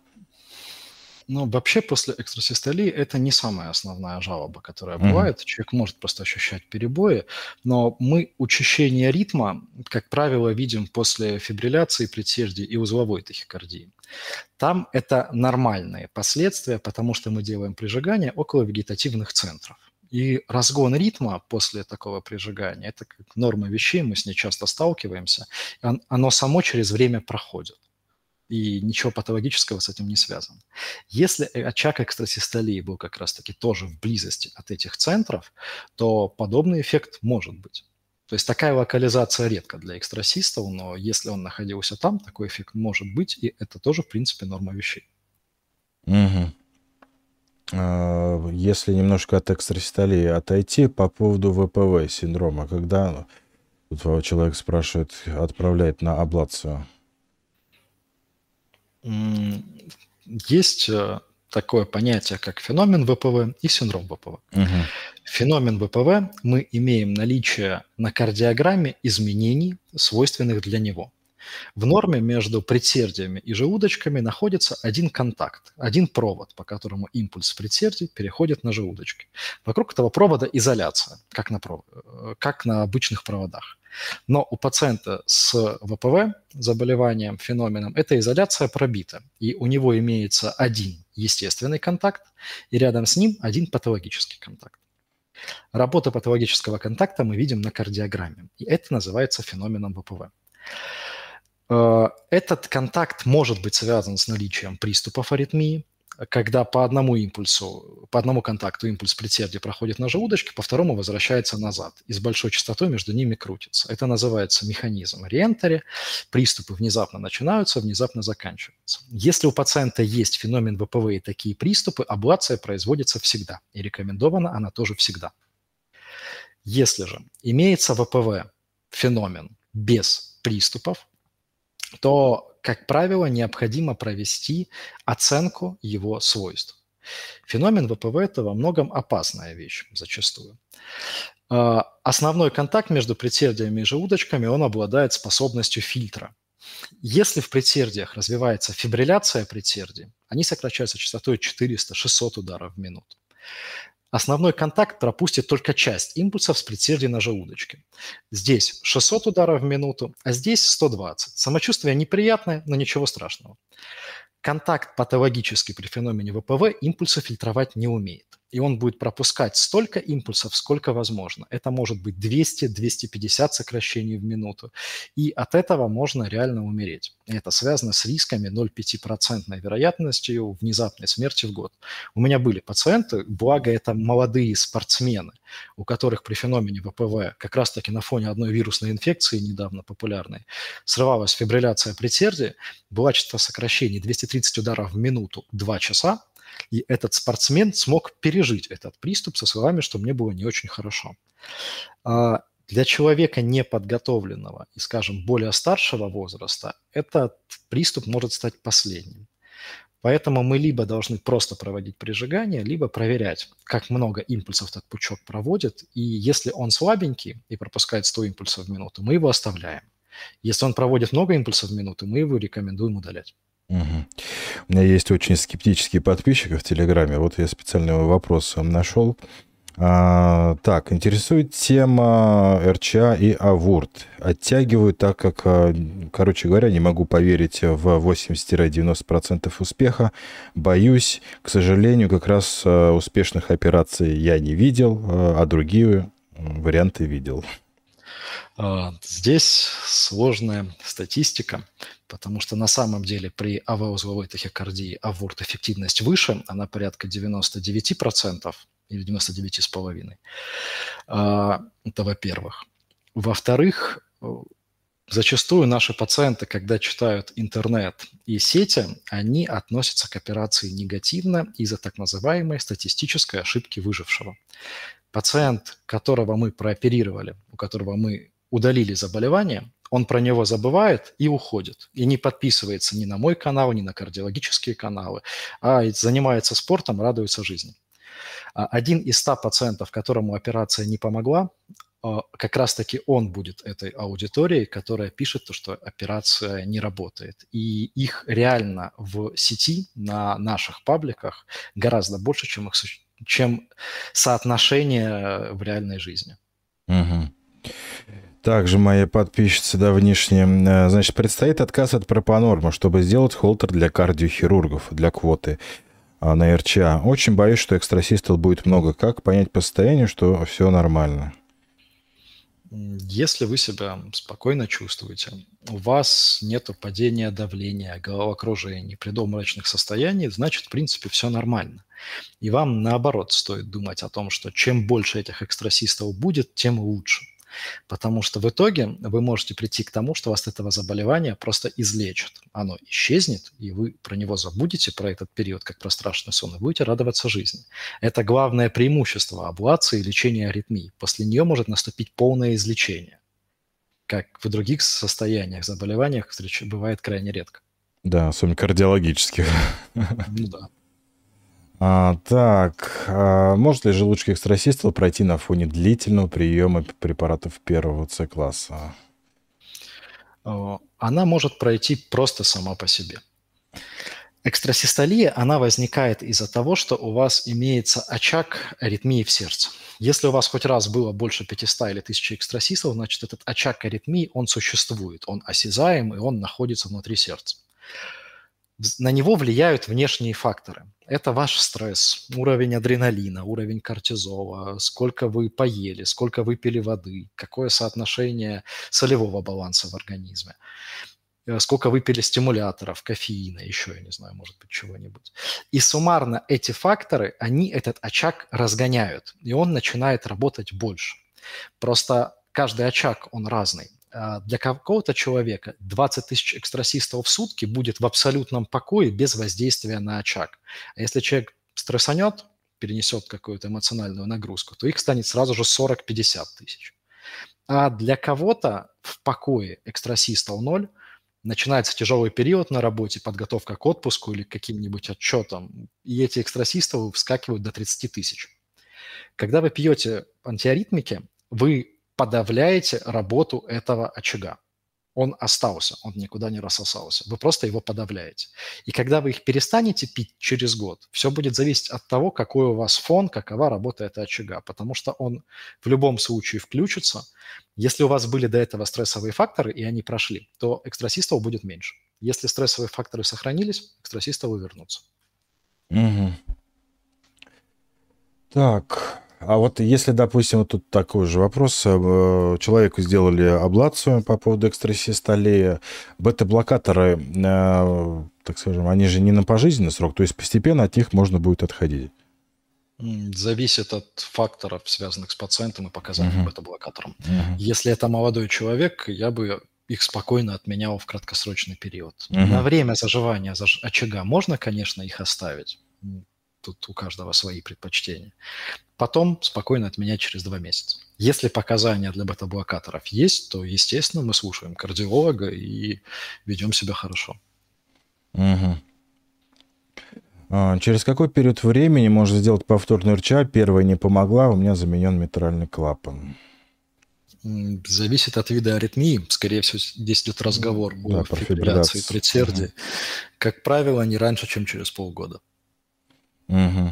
B: Ну, вообще после экстрасистолии это не самая основная жалоба, которая mm-hmm. бывает. Человек может просто ощущать перебои, но мы учащение ритма, как правило, видим после фибрилляции предсердий и узловой тахикардии. Там это нормальные последствия, потому что мы делаем прижигание около вегетативных центров. И разгон ритма после такого прижигания – это как норма вещей, мы с ней часто сталкиваемся, оно само через время проходит. И ничего патологического с этим не связано. Если очаг экстрасистолии был как раз-таки тоже в близости от этих центров, то подобный эффект может быть. То есть такая локализация редко для экстрасистов, но если он находился там, такой эффект может быть, и это тоже, в принципе, норма вещей.
A: Угу. Если немножко от экстрасистолии отойти по поводу ВПВ синдрома, когда тут человек спрашивает, отправляет на аблацию?
B: Есть э, такое понятие, как феномен ВПВ и синдром ВПВ. Угу. Феномен ВПВ мы имеем наличие на кардиограмме изменений, свойственных для него. В норме между предсердиями и желудочками находится один контакт, один провод, по которому импульс предсердий переходит на желудочки. Вокруг этого провода изоляция, как на, пров... Э, как на обычных проводах. Но у пациента с ВПВ, заболеванием, феноменом, эта изоляция пробита, и у него имеется один естественный контакт, и рядом с ним один патологический контакт. Работа патологического контакта мы видим на кардиограмме, и это называется феноменом ВПВ. Э, этот контакт может быть связан с наличием приступов аритмии, когда по одному импульсу, по одному контакту импульс предсердия проходит на желудочке, по второму возвращается назад, и с большой частотой между ними крутится. Это называется механизм реентери. Приступы внезапно начинаются, внезапно заканчиваются. Если у пациента есть феномен ВПВ и такие приступы, аблация производится всегда, и рекомендована она тоже всегда. Если же имеется ВПВ феномен без приступов, то как правило, необходимо провести оценку его свойств. Феномен ВПВ – это во многом опасная вещь зачастую. А, основной контакт между предсердиями и желудочками, он обладает способностью фильтра. Если в предсердиях развивается фибрилляция предсердий, они сокращаются частотой 400-600 ударов в минуту. Основной контакт пропустит только часть импульсов с предсердий на желудочке. Здесь 600 ударов в минуту, а здесь 120. Самочувствие неприятное, но ничего страшного. Контакт патологический при феномене ВПВ импульсы фильтровать не умеет и он будет пропускать столько импульсов, сколько возможно. Это может быть 200-250 сокращений в минуту. И от этого можно реально умереть. И это связано с рисками 0,5% вероятностью внезапной смерти в год. У меня были пациенты, благо это молодые спортсмены, у которых при феномене ВПВ как раз-таки на фоне одной вирусной инфекции недавно популярной срывалась фибрилляция предсердия, была частота сокращений 230 ударов в минуту 2 часа, и этот спортсмен смог пережить этот приступ со словами, что мне было не очень хорошо. А, для человека неподготовленного и, скажем, более старшего возраста этот приступ может стать последним. Поэтому мы либо должны просто проводить прижигание, либо проверять, как много импульсов этот пучок проводит. И если он слабенький и пропускает 100 импульсов в минуту, мы его оставляем. Если он проводит много импульсов в минуту, мы его рекомендуем удалять.
A: Угу. У меня есть очень скептические подписчики в Телеграме. Вот я специальный вопрос нашел. А, так, интересует тема РЧА и АВУРТ. Оттягиваю, так как, а, короче говоря, не могу поверить в 80-90% успеха. Боюсь, к сожалению, как раз а, успешных операций я не видел, а другие варианты видел.
B: Здесь сложная статистика потому что на самом деле при АВ-узловой тахикардии авурт эффективность выше, она порядка 99% или 99,5%. А, это во-первых. Во-вторых, зачастую наши пациенты, когда читают интернет и сети, они относятся к операции негативно из-за так называемой статистической ошибки выжившего. Пациент, которого мы прооперировали, у которого мы удалили заболевание, он про него забывает и уходит. И не подписывается ни на мой канал, ни на кардиологические каналы, а занимается спортом, радуется жизни. А один из ста пациентов, которому операция не помогла, а, как раз-таки он будет этой аудиторией, которая пишет то, что операция не работает. И их реально в сети, на наших пабликах гораздо больше, чем, их, чем соотношение в реальной жизни.
A: Угу. Также моя подписчица давнишняя. Э, значит, предстоит отказ от пропанорма, чтобы сделать холтер для кардиохирургов, для квоты а, на РЧА. Очень боюсь, что экстрасистол будет много. Как понять по состоянию, что все нормально?
B: Если вы себя спокойно чувствуете, у вас нет падения давления, головокружения, предобморочных состояний, значит, в принципе, все нормально. И вам, наоборот, стоит думать о том, что чем больше этих экстрасистов будет, тем лучше. Потому что в итоге вы можете прийти к тому, что вас этого заболевания просто излечат. Оно исчезнет, и вы про него забудете, про этот период, как про страшный сон, и будете радоваться жизни. Это главное преимущество аблации и лечения аритмий. После нее может наступить полное излечение. Как в других состояниях, заболеваниях бывает крайне редко.
A: Да, особенно кардиологических. Ну да. А, так, а может ли желудочка экстрасистол пройти на фоне длительного приема препаратов первого С-класса?
B: Она может пройти просто сама по себе. Экстрасистолия, она возникает из-за того, что у вас имеется очаг аритмии в сердце. Если у вас хоть раз было больше 500 или 1000 экстрасистов, значит, этот очаг аритмии, он существует, он осязаем, и он находится внутри сердца на него влияют внешние факторы. Это ваш стресс, уровень адреналина, уровень кортизола, сколько вы поели, сколько выпили воды, какое соотношение солевого баланса в организме, э, сколько выпили стимуляторов, кофеина, еще, я не знаю, может быть, чего-нибудь. И суммарно эти факторы, они этот очаг разгоняют, и он начинает работать больше. Просто каждый очаг, он разный. А, для какого-то человека 20 тысяч экстрасистов в сутки будет в абсолютном покое без воздействия на очаг. А если человек стрессанет, перенесет какую-то эмоциональную нагрузку, то их станет сразу же 40-50 тысяч. А для кого-то в покое экстрасистов ноль, начинается тяжелый период на работе, подготовка к отпуску или к каким-нибудь отчетам, и эти экстрасистовы вскакивают до 30 тысяч. Когда вы пьете антиаритмики, вы подавляете работу этого очага. Он остался, он никуда не рассосался. Вы просто его подавляете. И когда вы их перестанете пить через год, все будет зависеть от того, какой у вас фон, какова работа этого очага. Потому что он в любом случае включится. Если у вас были до этого стрессовые факторы, и они прошли, то экстрасистов будет меньше. Если стрессовые факторы сохранились, экстрасистовы вернутся.
A: Угу. Так, а вот если, допустим, вот тут такой же вопрос. Э, человеку сделали аблацию по поводу экстрасистолии. Бета-блокаторы, э, так скажем, они же не на пожизненный срок, то есть постепенно от них можно будет отходить.
B: Зависит от факторов, связанных с пациентом и показаний uh-huh. бета-блокатором. Uh-huh. Если это молодой человек, я бы их спокойно отменял в краткосрочный период. Uh-huh. На время заживания очага можно, конечно, их оставить тут у каждого свои предпочтения. Потом спокойно отменять через два месяца. Если показания для бета-блокаторов есть, то, естественно, мы слушаем кардиолога и ведем себя хорошо.
A: Угу. Через какой период времени можно сделать повторную РЧА? Первая не помогла, у меня заменен митральный клапан.
B: Зависит от вида аритмии. Скорее всего, здесь идет разговор да, о фибрилляции предсердия. Угу. Как правило, не раньше, чем через полгода.
A: Угу.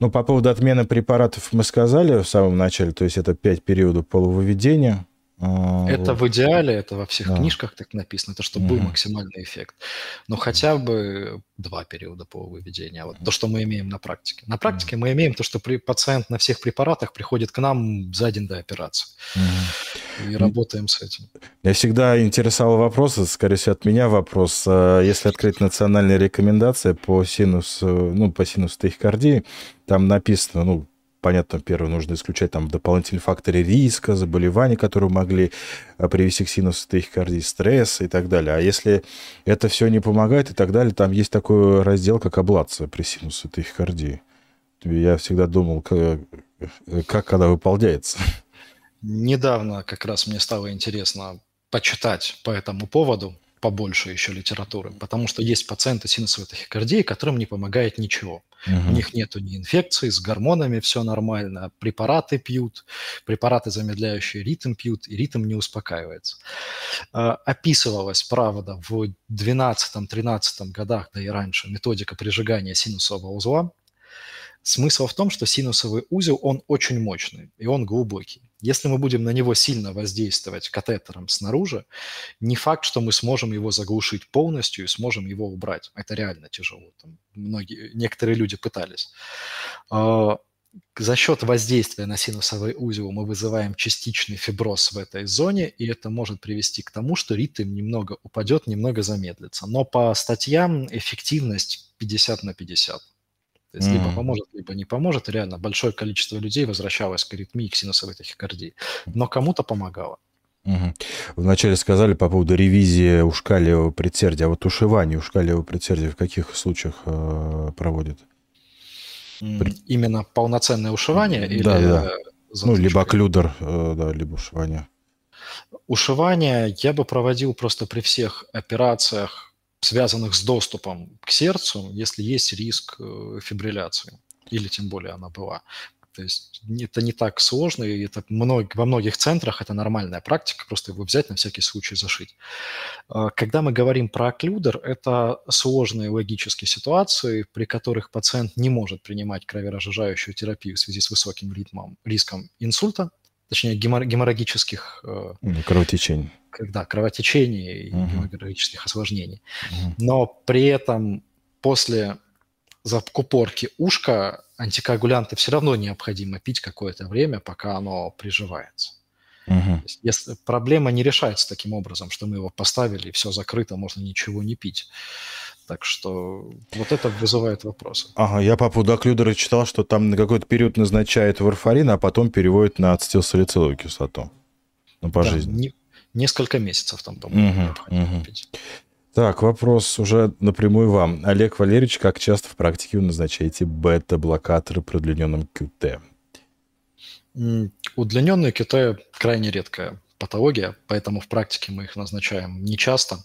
A: Ну, по поводу отмены препаратов мы сказали в самом начале, то есть это 5 периодов полувыведения.
B: А, это вот. в идеале, это во всех да. книжках так написано, это чтобы угу. был максимальный эффект. Но хотя бы два периода по выведению. Вот то, что мы имеем на практике. На практике угу. мы имеем то, что при, пациент на всех препаратах приходит к нам за день до операции. Угу. И работаем с этим.
A: Я всегда интересовал вопрос, скорее всего, от меня вопрос. А если открыть национальные рекомендации по синусу, ну, по синусу тахикардии, там написано, ну, понятно, первое, нужно исключать там дополнительные факторы риска, заболеваний, которые могли а, привести к синусу тахикардии, стресс и так далее. А если это все не помогает и так далее, там есть такой раздел, как аблация при синусе тахикардии. Я всегда думал, как, как когда выполняется.
B: Недавно как раз мне стало интересно почитать по этому поводу побольше еще литературы, потому что есть пациенты синусовой тахикардии, которым не помогает ничего. Угу. У них нет ни инфекции, с гормонами все нормально, препараты пьют, препараты, замедляющие ритм, пьют, и ритм не успокаивается. А, описывалась, правда, в 12-13 годах, да и раньше, методика прижигания синусового узла. Смысл в том, что синусовый узел, он очень мощный, и он глубокий. Если мы будем на него сильно воздействовать катетером снаружи, не факт, что мы сможем его заглушить полностью и сможем его убрать. Это реально тяжело. Там многие, некоторые люди пытались. А, за счет воздействия на синусовой узел мы вызываем частичный фиброз в этой зоне, и это может привести к тому, что ритм немного упадет, немного замедлится. Но по статьям эффективность 50 на 50. То есть mm. либо поможет, либо не поможет. реально большое количество людей возвращалось к аритмии, к синусовой тахикардии. Но кому-то помогало.
A: Угу. Вначале сказали по поводу ревизии ушкалиевого предсердия. А вот ушивание ушкалиевого предсердия в каких случаях э, проводят?
B: Именно полноценное ушивание или
A: да, да. Ну, либо клюдер, э, да, либо ушивание.
B: Ушивание я бы проводил просто при всех операциях, связанных с доступом к сердцу, если есть риск э, фибрилляции, или тем более она была. То есть это не так сложно, и это мног, во многих центрах это нормальная практика, просто его взять на всякий случай зашить. А, когда мы говорим про оклюдер, это сложные логические ситуации, при которых пациент не может принимать кроверазжижающую терапию в связи с высоким ритмом, риском инсульта, точнее гемор- геморрагических...
A: Э, кровотечений.
B: Да, кровотечений и uh-huh. геморрагических осложнений. Uh-huh. Но при этом после закупорки ушка антикоагулянты все равно необходимо пить какое-то время, пока оно приживается. Угу. Если проблема не решается таким образом, что мы его поставили, и все закрыто, можно ничего не пить. Так что вот это вызывает вопросы.
A: Ага, я по поводу оклюдера читал, что там на какой-то период назначают варфарин, а потом переводят на ацетилсалициловую кислоту. Ну, по да, жизни. Не,
B: несколько месяцев там, по-моему, угу,
A: необходимо угу. пить. Так, вопрос уже напрямую вам. Олег Валерьевич, как часто в практике вы назначаете бета-блокаторы при удлиненном QT?
B: Удлиненный QT крайне редкая патология, поэтому в практике мы их назначаем нечасто.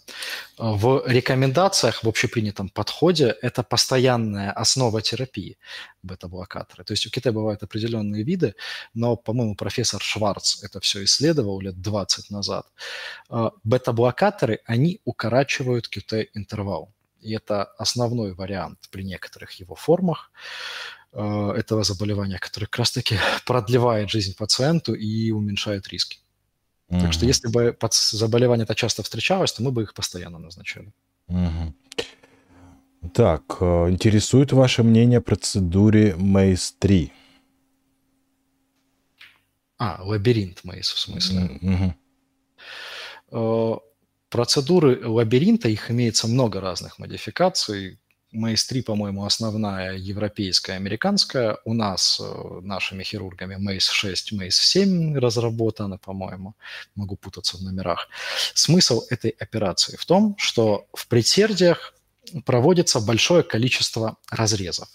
B: В рекомендациях, в общепринятом подходе, это постоянная основа терапии бета-блокаторы. То есть у кита бывают определенные виды, но, по-моему, профессор Шварц это все исследовал лет 20 назад. А, бета-блокаторы, они укорачивают QT-интервал. И это основной вариант при некоторых его формах а, этого заболевания, который как раз-таки продлевает жизнь пациенту и уменьшает риски. Mm-hmm. Так что если бы заболевание это часто встречалось, то мы бы их постоянно назначали.
A: Mm-hmm. Так, э, интересует ваше мнение о процедуре MACE-3?
B: А, лабиринт MACE в смысле. Mm-hmm. Процедуры лабиринта, их имеется много разных модификаций. Maze 3, по-моему, основная европейская, американская. У нас э, нашими хирургами Maze 6, Maze 7 разработаны, по-моему. Могу путаться в номерах. Смысл этой операции в том, что в предсердиях проводится большое количество разрезов.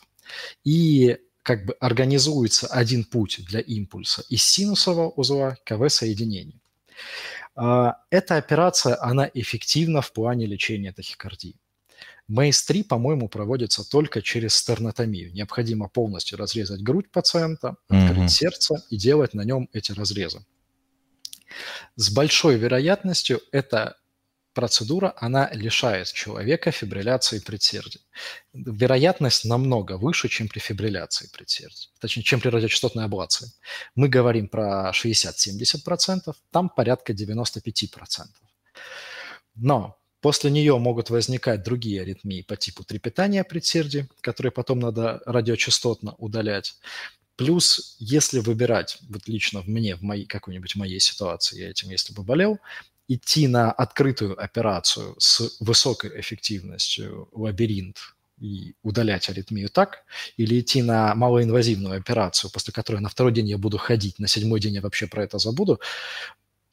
B: И как бы организуется один путь для импульса из синусового узла к АВ-соединению. А, эта операция, она эффективна в плане лечения тахикардии. Мейс-3, по-моему, проводится только через стернотомию. Необходимо полностью разрезать грудь пациента, открыть mm-hmm. сердце и делать на нем эти разрезы. С большой вероятностью эта процедура, она лишает человека фибрилляции предсердия. Вероятность намного выше, чем при фибрилляции предсердия, точнее, чем при радиочастотной аблации. Мы говорим про 60-70%, там порядка 95%. Но После нее могут возникать другие аритмии по типу трепетания предсердий, которые потом надо радиочастотно удалять. Плюс, если выбирать, вот лично в мне, в моей, какой-нибудь моей ситуации, я этим если бы болел, идти на открытую операцию с высокой эффективностью, лабиринт, и удалять аритмию так, или идти на малоинвазивную операцию, после которой на второй день я буду ходить, на седьмой день я вообще про это забуду,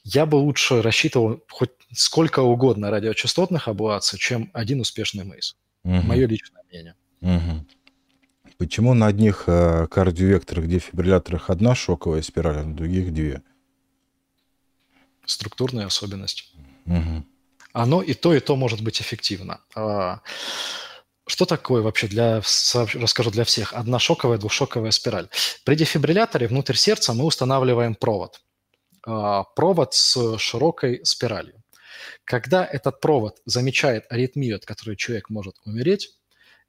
B: я бы лучше рассчитывал хоть сколько угодно радиочастотных аблаций, чем один успешный мейс. Угу. Мое личное мнение.
A: Угу. Почему на одних э, кардиовекторах, дефибрилляторах одна шоковая спираль, а на других две?
B: Структурная особенность. Угу. Оно и то, и то может быть эффективно. А, что такое вообще для, расскажу для всех, одна шоковая, двухшоковая спираль? При дефибрилляторе внутрь сердца мы устанавливаем провод. А, провод с широкой спиралью. Когда этот провод замечает аритмию, от которой человек может умереть,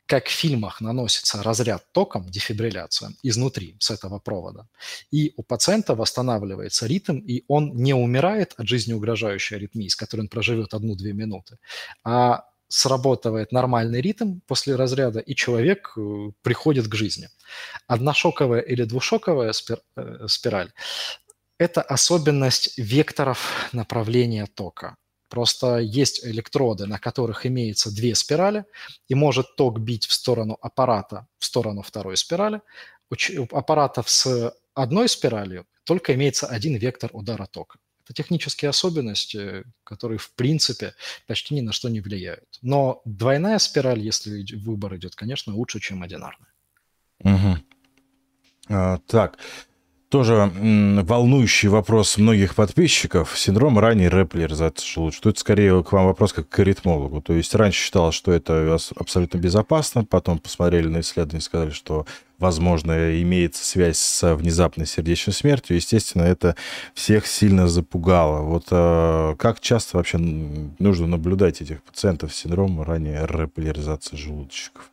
B: как в фильмах наносится разряд током, дефибрилляция, изнутри, с этого провода. И у пациента восстанавливается ритм, и он не умирает от жизнеугрожающей аритмии, с которой он проживет одну-две минуты, а сработывает нормальный ритм после разряда, и человек э, приходит к жизни. Одношоковая или двушоковая э, спираль – это особенность векторов направления тока. Просто есть электроды, на которых имеется две спирали, и может ток бить в сторону аппарата, в сторону второй спирали. У аппаратов с одной спиралью только имеется один вектор удара тока. Это технические особенности, которые, в принципе, почти ни на что не влияют. Но двойная спираль, если выбор идет, конечно, лучше, чем одинарная.
A: Угу. А, так, тоже волнующий вопрос многих подписчиков. Синдром ранней рэплеризации желудочка. Тут скорее к вам вопрос как к аритмологу. То есть раньше считалось, что это абсолютно безопасно, потом посмотрели на исследования и сказали, что, возможно, имеется связь с внезапной сердечной смертью. Естественно, это всех сильно запугало. Вот э, как часто вообще нужно наблюдать этих пациентов с синдромом ранней рэплеризации желудочков?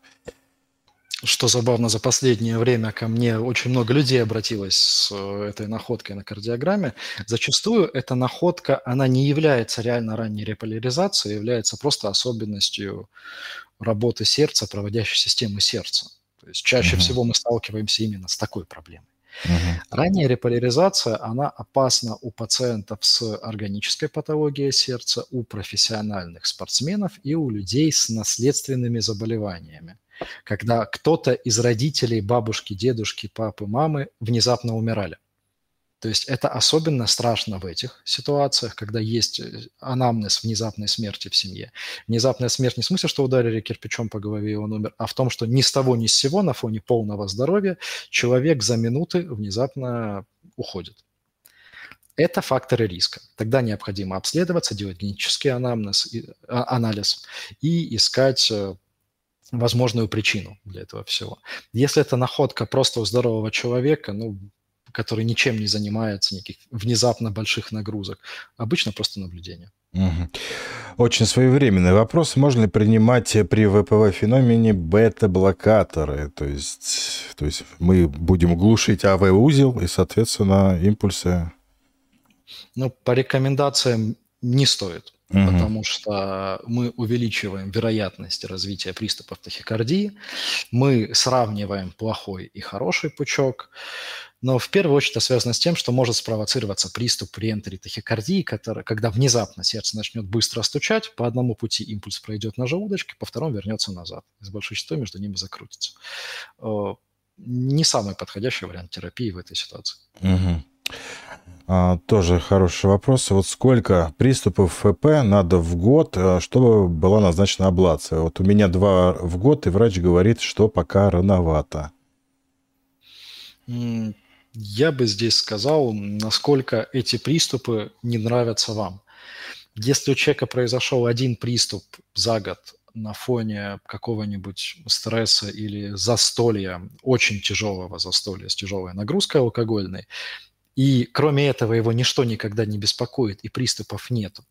B: Что забавно, за последнее время ко мне очень много людей обратилось с э, этой находкой на кардиограмме. Зачастую эта находка, она не является реально ранней реполяризацией, а является просто особенностью работы сердца, проводящей системы сердца. То есть чаще uh-huh. всего мы сталкиваемся именно с такой проблемой. Uh-huh. Ранняя реполяризация, она опасна у пациентов с органической патологией сердца, у профессиональных спортсменов и у людей с наследственными заболеваниями когда кто-то из родителей, бабушки, дедушки, папы, мамы внезапно умирали. То есть это особенно страшно в этих ситуациях, когда есть э, анамнез внезапной смерти в семье. Внезапная смерть не в смысле, что ударили кирпичом по голове и он умер, а в том, что ни с того ни с сего на фоне полного здоровья человек за минуты внезапно уходит. Это факторы риска. Тогда необходимо обследоваться, делать генетический анамнез, а, анализ и искать э, возможную причину для этого всего. Если это находка просто у здорового человека, ну, который ничем не занимается, никаких внезапно больших нагрузок, обычно просто наблюдение.
A: Угу. Очень своевременный вопрос. Можно ли принимать при ВПВ-феномене бета-блокаторы? То есть, то есть мы будем глушить АВ-узел и, соответственно, импульсы?
B: Ну, по рекомендациям не стоит угу. потому что мы увеличиваем вероятность развития приступов тахикардии, мы сравниваем плохой и хороший пучок, но в первую очередь это связано с тем, что может спровоцироваться приступ при энтере тахикардии, который, когда внезапно сердце начнет быстро стучать, по одному пути импульс пройдет на желудочке, по второму вернется назад. С большой частотой между ними закрутится. Не самый подходящий вариант терапии в этой ситуации.
A: Угу. А, тоже хороший вопрос. Вот сколько приступов ФП надо в год, э, чтобы была назначена аблация? Вот у меня два в год, и врач говорит, что пока рановато.
B: Я бы здесь сказал, насколько эти приступы не нравятся вам. Если у человека произошел один приступ за год на фоне какого-нибудь стресса или застолья, очень тяжелого застолья с тяжелой нагрузкой алкогольной, и кроме этого его ничто никогда не беспокоит, и приступов нету.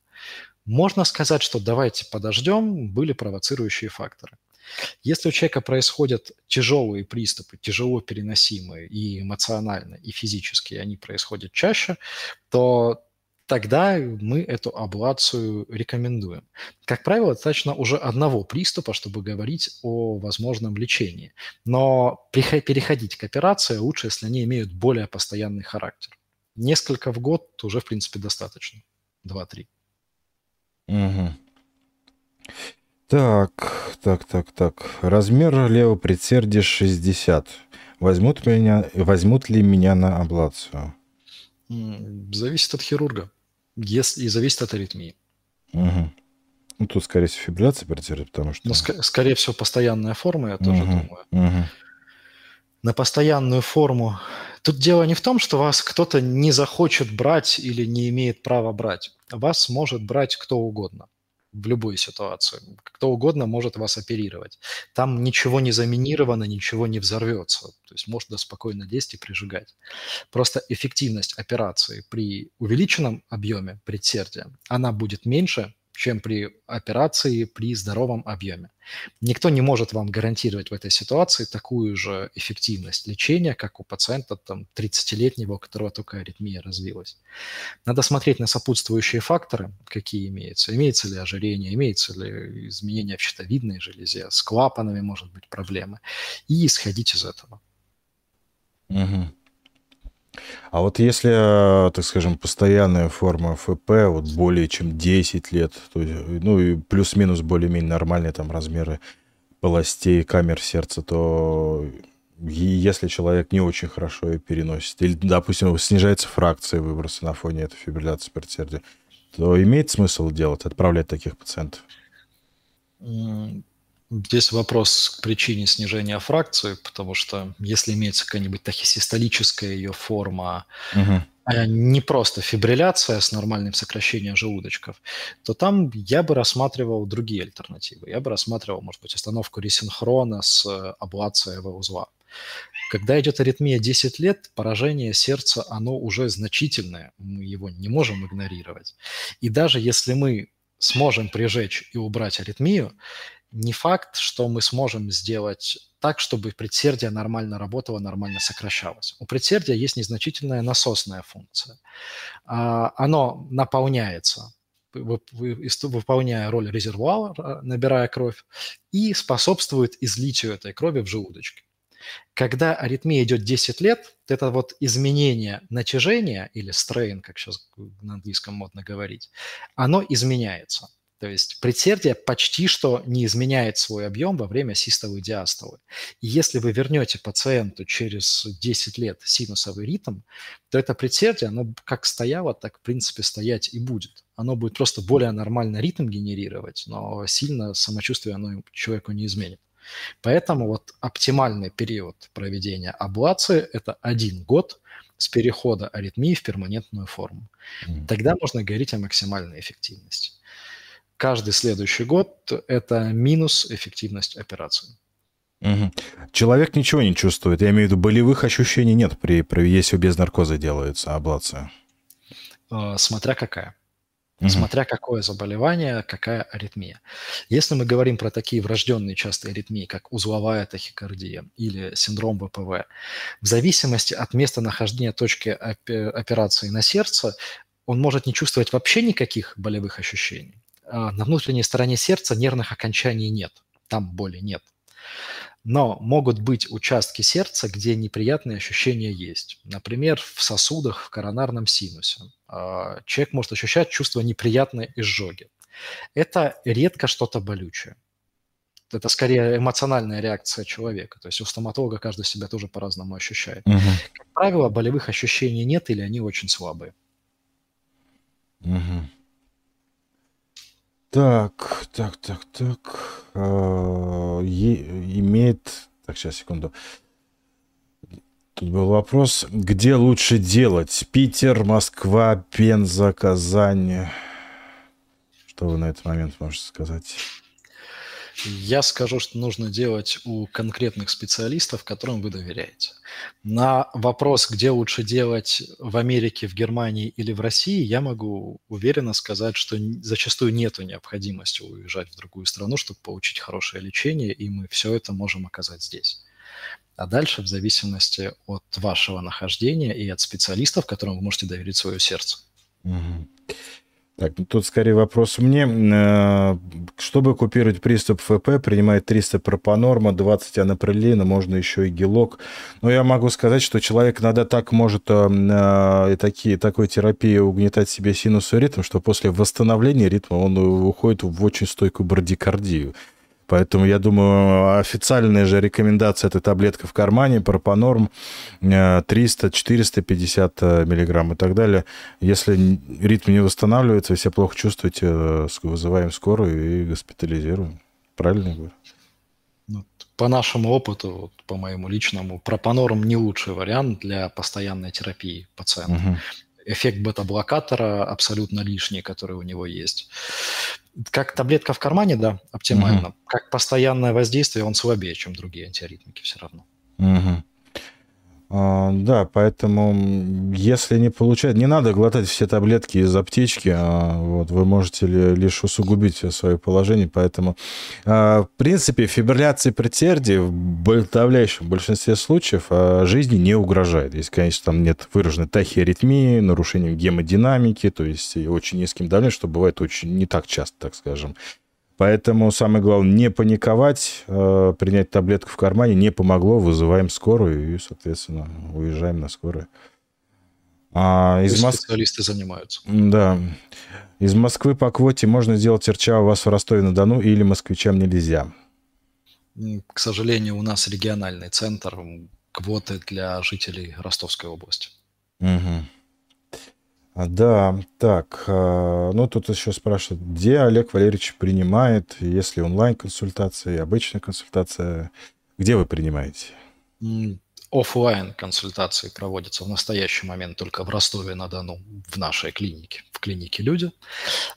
B: Можно сказать, что давайте подождем, были провоцирующие факторы. Если у человека происходят тяжелые приступы, тяжело переносимые и эмоционально, и физически, они происходят чаще, то тогда мы эту аблацию рекомендуем. Как правило, достаточно уже одного приступа, чтобы говорить о возможном лечении. Но переходить к операции лучше, если они имеют более постоянный характер. Несколько в год уже, в принципе, достаточно. Два-три.
A: Угу. Так, так, так, так. Размер левого предсердия 60. Возьмут, меня, возьмут ли меня на аблацию?
B: Зависит от хирурга если, и зависит от аритмии.
A: Угу. Ну, тут, скорее всего, фибрилляция предсердия, потому что...
B: Ну, ск- скорее всего, постоянная форма, я тоже угу. думаю. Угу. На постоянную форму... Тут дело не в том, что вас кто-то не захочет брать или не имеет права брать. Вас может брать кто угодно в любой ситуации. Кто угодно может вас оперировать. Там ничего не заминировано, ничего не взорвется. То есть можно спокойно действовать и прижигать. Просто эффективность операции при увеличенном объеме предсердия, она будет меньше, чем при операции при здоровом объеме. Никто не может вам гарантировать в этой ситуации такую же эффективность лечения, как у пациента там, 30-летнего, у которого только аритмия развилась. Надо смотреть на сопутствующие факторы, какие имеются. Имеется ли ожирение, имеется ли изменение в щитовидной железе, с клапанами может быть проблемы, и исходить из этого.
A: Угу. А вот если, э, так скажем, постоянная форма ФП, вот более чем 10 лет, то, ну и плюс-минус более-менее нормальные там размеры полостей, камер сердца, то если человек не очень хорошо ее переносит, или, допустим, снижается фракция выброса на фоне этой фибрилляции предсердия, то имеет смысл делать, отправлять таких пациентов?
B: Здесь вопрос к причине снижения фракции, потому что если имеется какая-нибудь тахисистолическая ее форма, угу. а не просто фибрилляция с нормальным сокращением желудочков, то там я бы рассматривал другие альтернативы. Я бы рассматривал, может быть, остановку ресинхрона с аблацией узла. Когда идет аритмия 10 лет, поражение сердца, оно уже значительное, мы его не можем игнорировать. И даже если мы сможем прижечь и убрать аритмию, не факт, что мы сможем сделать так, чтобы предсердие нормально работало, нормально сокращалось. У предсердия есть незначительная насосная функция. А, оно наполняется, выполняя роль резервуара, набирая кровь, и способствует излитию этой крови в желудочке. Когда аритмия идет 10 лет, это вот изменение натяжения или стрейн, как сейчас на английском модно говорить, оно изменяется. То есть предсердие почти что не изменяет свой объем во время систолы и диастолы. И если вы вернете пациенту через 10 лет синусовый ритм, то это предсердие, оно как стояло, так в принципе стоять и будет. Оно будет просто более нормально ритм генерировать, но сильно самочувствие оно человеку не изменит. Поэтому вот оптимальный период проведения аблации – это один год с перехода аритмии в перманентную форму. Тогда можно говорить о максимальной эффективности каждый следующий год это минус эффективность операции.
A: Угу. Человек ничего не чувствует. Я имею в виду, болевых ощущений нет, при, при, если без наркоза делается аблация.
B: А, смотря какая. Угу. Смотря какое заболевание, какая аритмия. Если мы говорим про такие врожденные частые аритмии, как узловая тахикардия или синдром ВПВ, в зависимости от места нахождения точки операции на сердце, он может не чувствовать вообще никаких болевых ощущений, на внутренней стороне сердца нервных окончаний нет, там боли нет. Но могут быть участки сердца, где неприятные ощущения есть. Например, в сосудах, в коронарном синусе. А, человек может ощущать чувство неприятной изжоги. Это редко что-то болючее. Это скорее эмоциональная реакция человека. То есть у стоматолога каждый себя тоже по-разному ощущает. Угу. Как правило, болевых ощущений нет или они очень слабые.
A: Угу. Так, так, так, так. А, имеет... Так, сейчас, секунду. Тут был вопрос, где лучше делать? Питер, Москва, Пенза, Казань. Что вы на этот момент можете сказать?
B: Я скажу, что нужно делать у конкретных специалистов, которым вы доверяете. На вопрос, где лучше делать в Америке, в Германии или в России, я могу уверенно сказать, что зачастую нет необходимости уезжать в другую страну, чтобы получить хорошее лечение, и мы все это можем оказать здесь. А дальше, в зависимости от вашего нахождения и от специалистов, которым вы можете доверить свое сердце.
A: Угу. Так, ну, тут скорее вопрос мне. Э, чтобы купировать приступ ФП, принимает 300 пропанорма, 20 анаприлина, можно еще и гелок. Но я могу сказать, что человек иногда так может э, э, и такие, такой терапии угнетать себе синусу ритм, что после восстановления ритма он уходит в очень стойкую брадикардию. Поэтому, я думаю, официальная же рекомендация этой таблетка в кармане, пропанорм 300, 450 миллиграмм и так далее. Если ритм не восстанавливается, вы себя плохо чувствуете, э, вызываем скорую и госпитализируем. Правильно я говорю?
B: Ну, по нашему опыту, по моему личному, пропанорм не лучший вариант для постоянной терапии пациента. Угу. Эффект бета-блокатора абсолютно лишний, который у него есть. Как таблетка в кармане, да, оптимально. Угу. Как постоянное воздействие, он слабее, чем другие антиаритмики все равно.
A: Угу. А, да, поэтому если не получать, не надо глотать все таблетки из аптечки, а, вот, вы можете лишь усугубить свое положение, поэтому, а, в принципе, фибрилляции предсердий в подавляющем большинстве случаев жизни не угрожает. Если, конечно, там нет выраженной тахиаритмии, нарушения гемодинамики, то есть очень низким давлением, что бывает очень не так часто, так скажем. Поэтому самое главное не паниковать, э, принять таблетку в кармане не помогло, вызываем скорую и, соответственно, уезжаем на скорую.
B: А из Моск... Специалисты занимаются.
A: Да. Из Москвы по квоте можно сделать РЧА у вас в Ростове-на-Дону или москвичам нельзя?
B: К сожалению, у нас региональный центр квоты для жителей Ростовской области.
A: Угу. Да, так, а, ну тут еще спрашивают, где Олег Валерьевич принимает, если онлайн-консультация и обычная консультация, где вы принимаете?
B: Оффлайн консультации проводятся в настоящий момент только в Ростове-на-Дону, в нашей клинике, в клинике «Люди».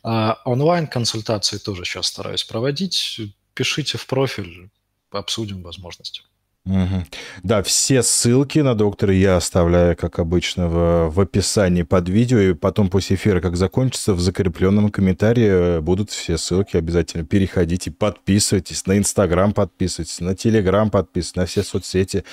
B: А онлайн консультации тоже сейчас стараюсь проводить. Пишите в профиль, обсудим возможности.
A: Угу. Да, все ссылки на доктора я оставляю, как обычно, в, в описании под видео, и потом после эфира, как закончится, в закрепленном комментарии э, будут все ссылки. Обязательно переходите, подписывайтесь, на Инстаграм подписывайтесь, на Телеграм подписывайтесь, на все соцсети.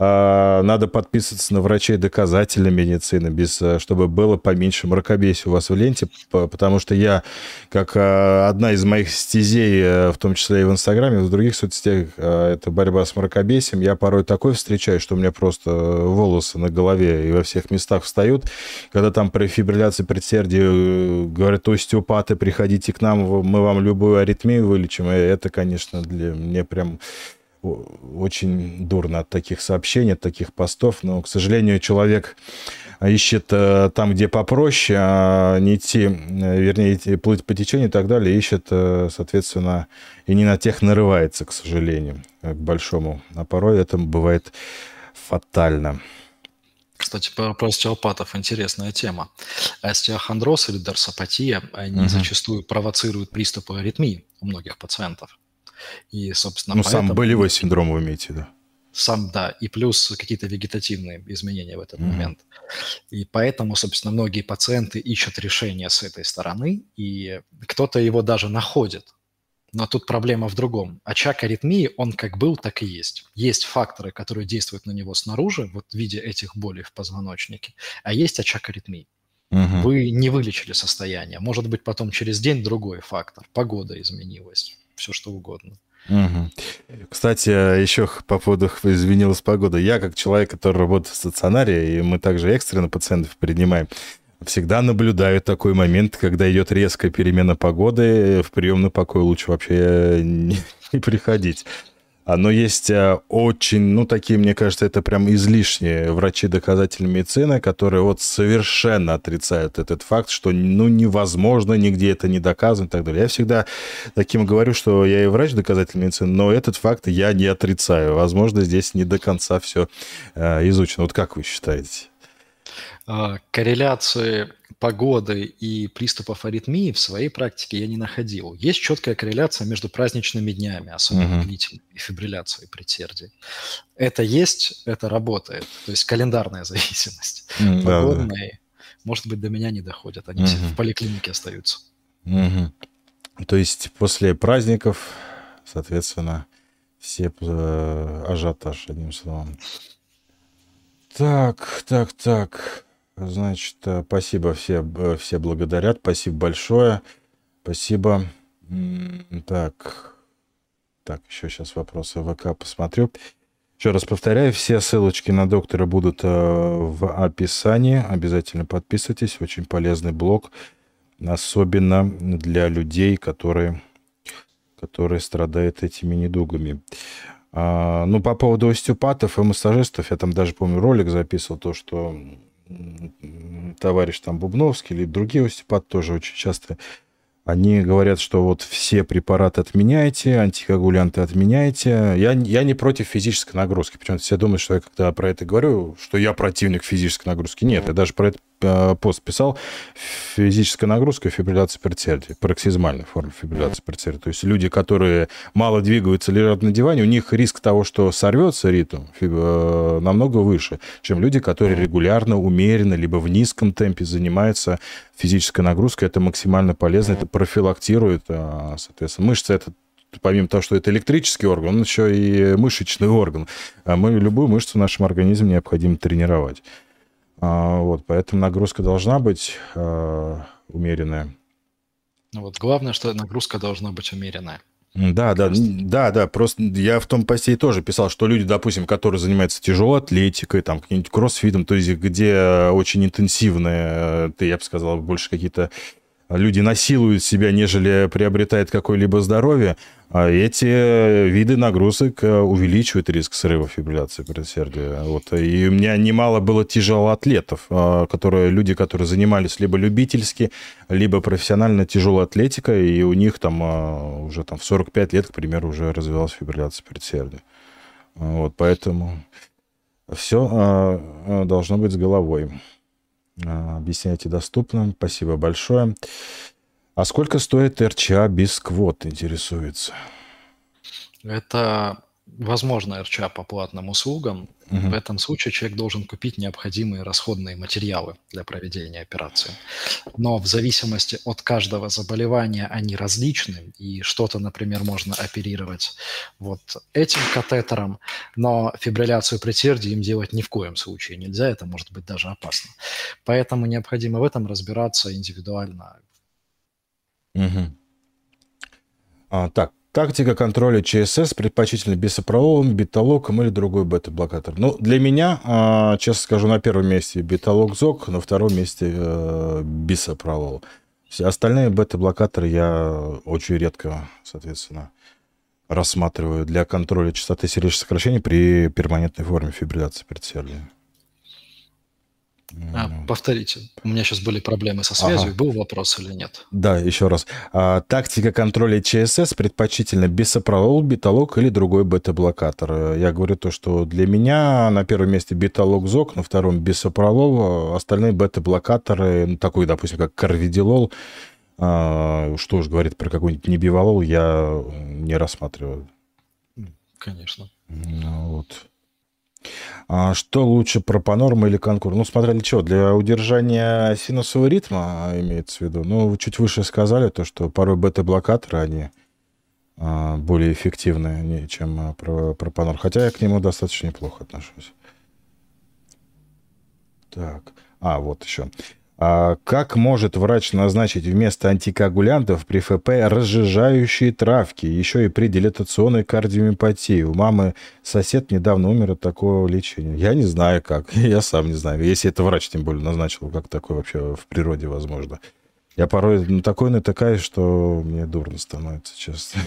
A: А, надо подписываться на врачей доказательной медицины, без, э, чтобы было поменьше мракобесия у вас в ленте, потому что я, как э, одна из моих стезей, э, в том числе и в Инстаграме, в других соцсетях, это борьба с мракобесием, я порой такой встречаю, что у меня просто волосы на голове и во всех местах встают, когда там при фибрилляции предсердия говорят, остеопаты, приходите к нам, мы вам любую аритмию вылечим, и это, конечно, для мне прям очень дурно от таких сообщений, от таких постов, но, к сожалению, человек ищет э, там, где попроще, а не идти, э, вернее, идти, плыть по течению и так далее, ищет, э, соответственно, и не на тех нарывается, к сожалению, к большому. А порой это бывает фатально.
B: Кстати, про, остеопатов интересная тема. Остеохондроз или дорсопатия, они угу. зачастую провоцируют приступы аритмии у многих пациентов.
A: И, собственно, Ну, поэтому... сам болевой синдром вы имеете, да?
B: Сам, да, и плюс какие-то вегетативные изменения в этот mm-hmm. момент. И поэтому, собственно, многие пациенты ищут решение с этой стороны, и кто-то его даже находит. Но тут проблема в другом. Очаг аритмии, он как был, так и есть. Есть факторы, которые действуют на него снаружи, вот в виде этих болей в позвоночнике, а есть очаг аритмии. Угу. Вы не вылечили состояние. Может быть, потом через день другой фактор. Погода изменилась все что угодно.
A: Кстати, еще по поводу изменилась погода. Я, как человек, который работает в стационаре, и мы также экстренно пациентов принимаем, всегда наблюдаю такой момент, когда идет резкая перемена погоды, в приемный покой лучше вообще не, не приходить. Но есть э, очень, ну, такие, мне кажется, это прям излишние врачи доказательной медицины, которые вот совершенно отрицают этот факт, что, ну, невозможно, нигде это не доказано и так далее. Я всегда таким говорю, что я и врач доказательной медицины, но этот факт я не отрицаю. Возможно, здесь не до конца все э, изучено. Вот как вы считаете?
B: А, корреляции погоды и приступов аритмии в своей практике я не находил. Есть четкая корреляция между праздничными днями, особенно uh-huh. длительной, и фибрилляцией предсердий. Это есть, это работает. То есть календарная зависимость. Mm, Погодные, да, может быть, до меня не доходят. Они uh-huh. в поликлинике остаются.
A: Uh-huh. То есть после праздников, соответственно, все э, ажиотаж, одним словом. Так, так, так. Значит, э, спасибо, все, все благодарят. Спасибо большое. Спасибо. Так, так, еще сейчас вопросы ВК посмотрю. Еще раз повторяю, все ссылочки на доктора будут э, в описании. Обязательно подписывайтесь. Очень полезный блог. Особенно для людей, которые, которые страдают этими недугами. А, ну, по поводу остеопатов и массажистов, я там даже, помню, ролик записывал, то, что товарищ там Бубновский или другие остеопаты тоже очень часто, они говорят, что вот все препараты отменяйте, антикоагулянты отменяйте. Я, я не против физической нагрузки. Почему-то все думают, что я когда про это говорю, что я противник физической нагрузки. Нет, я даже про это пост писал, физическая нагрузка, фибрилляция предсердия, пароксизмальная форма фибрилляции предсердия. То есть люди, которые мало двигаются, лежат на диване, у них риск того, что сорвется ритм, э, намного выше, чем люди, которые регулярно, умеренно, либо в низком темпе занимаются физической нагрузкой. Это максимально полезно, это профилактирует, а, соответственно, мышцы это помимо того, что это электрический орган, он еще и мышечный орган. А мы любую мышцу в нашем организме необходимо тренировать. А, вот, поэтому нагрузка должна быть а, умеренная.
B: Ну вот главное, что нагрузка должна быть умеренная.
A: Да, да, да, да. Просто я в том посте тоже писал, что люди, допустим, которые занимаются тяжелой атлетикой, там, каким-нибудь кроссфитом, то есть где очень интенсивные, ты, я бы сказал, больше какие-то люди насилуют себя, нежели приобретают какое-либо здоровье, а эти виды нагрузок э, увеличивают риск срыва фибрилляции предсердия. Вот. И у меня немало было тяжелоатлетов, э, которые, люди, которые занимались либо любительски, либо профессионально тяжелой атлетикой, и у них там э, уже там, в 45 лет, к примеру, уже развивалась фибрилляция предсердия. Вот, поэтому все должно быть с головой. Объясняйте доступно. Спасибо большое. А сколько стоит РЧА без квот, интересуется?
B: Это возможно РЧА по платным услугам. Угу. В этом случае человек должен купить необходимые расходные материалы для проведения операции. Но в зависимости от каждого заболевания они различны, и что-то, например, можно оперировать вот этим катетером, но фибрилляцию предсердия им делать ни в коем случае нельзя, это может быть даже опасно. Поэтому необходимо в этом разбираться индивидуально
A: Угу. А, так, тактика контроля ЧСС предпочтительно бисопрололом, беталоком или другой бета-блокатор. Ну, для меня, а, честно скажу, на первом месте беталок ЗОК, на втором месте э, бисопролол. Все остальные бета-блокаторы я очень редко, соответственно, рассматриваю для контроля частоты сердечных сокращений при перманентной форме фибрилляции предсердия.
B: А, повторите. У меня сейчас были проблемы со связью. Ага. Был вопрос или нет?
A: Да, еще раз. А, тактика контроля ЧСС предпочтительно бисопролол, беталог или другой бета-блокатор. Я говорю то, что для меня на первом месте беталог ЗОК, на втором бисопролол, остальные бета-блокаторы, ну, такой, допустим, как карвидилол, а, что уж говорит про какой-нибудь небивалол, я не рассматриваю.
B: Конечно.
A: Ну, вот. А что лучше, пропанорм или конкур? Ну, смотря для чего. Для удержания синусового ритма имеется в виду. Ну, чуть выше сказали то, что порой бета-блокаторы, они а, более эффективны, чем а, пропанор. Хотя я к нему достаточно неплохо отношусь. Так. А, вот еще. А как может врач назначить вместо антикоагулянтов при ФП разжижающие травки, еще и при дилатационной кардиомиопатии? У мамы сосед недавно умер от такого лечения. Я не знаю как, я сам не знаю. Если это врач тем более назначил, как такое вообще в природе возможно. Я порой на такой натыкаюсь, что мне дурно становится, честно.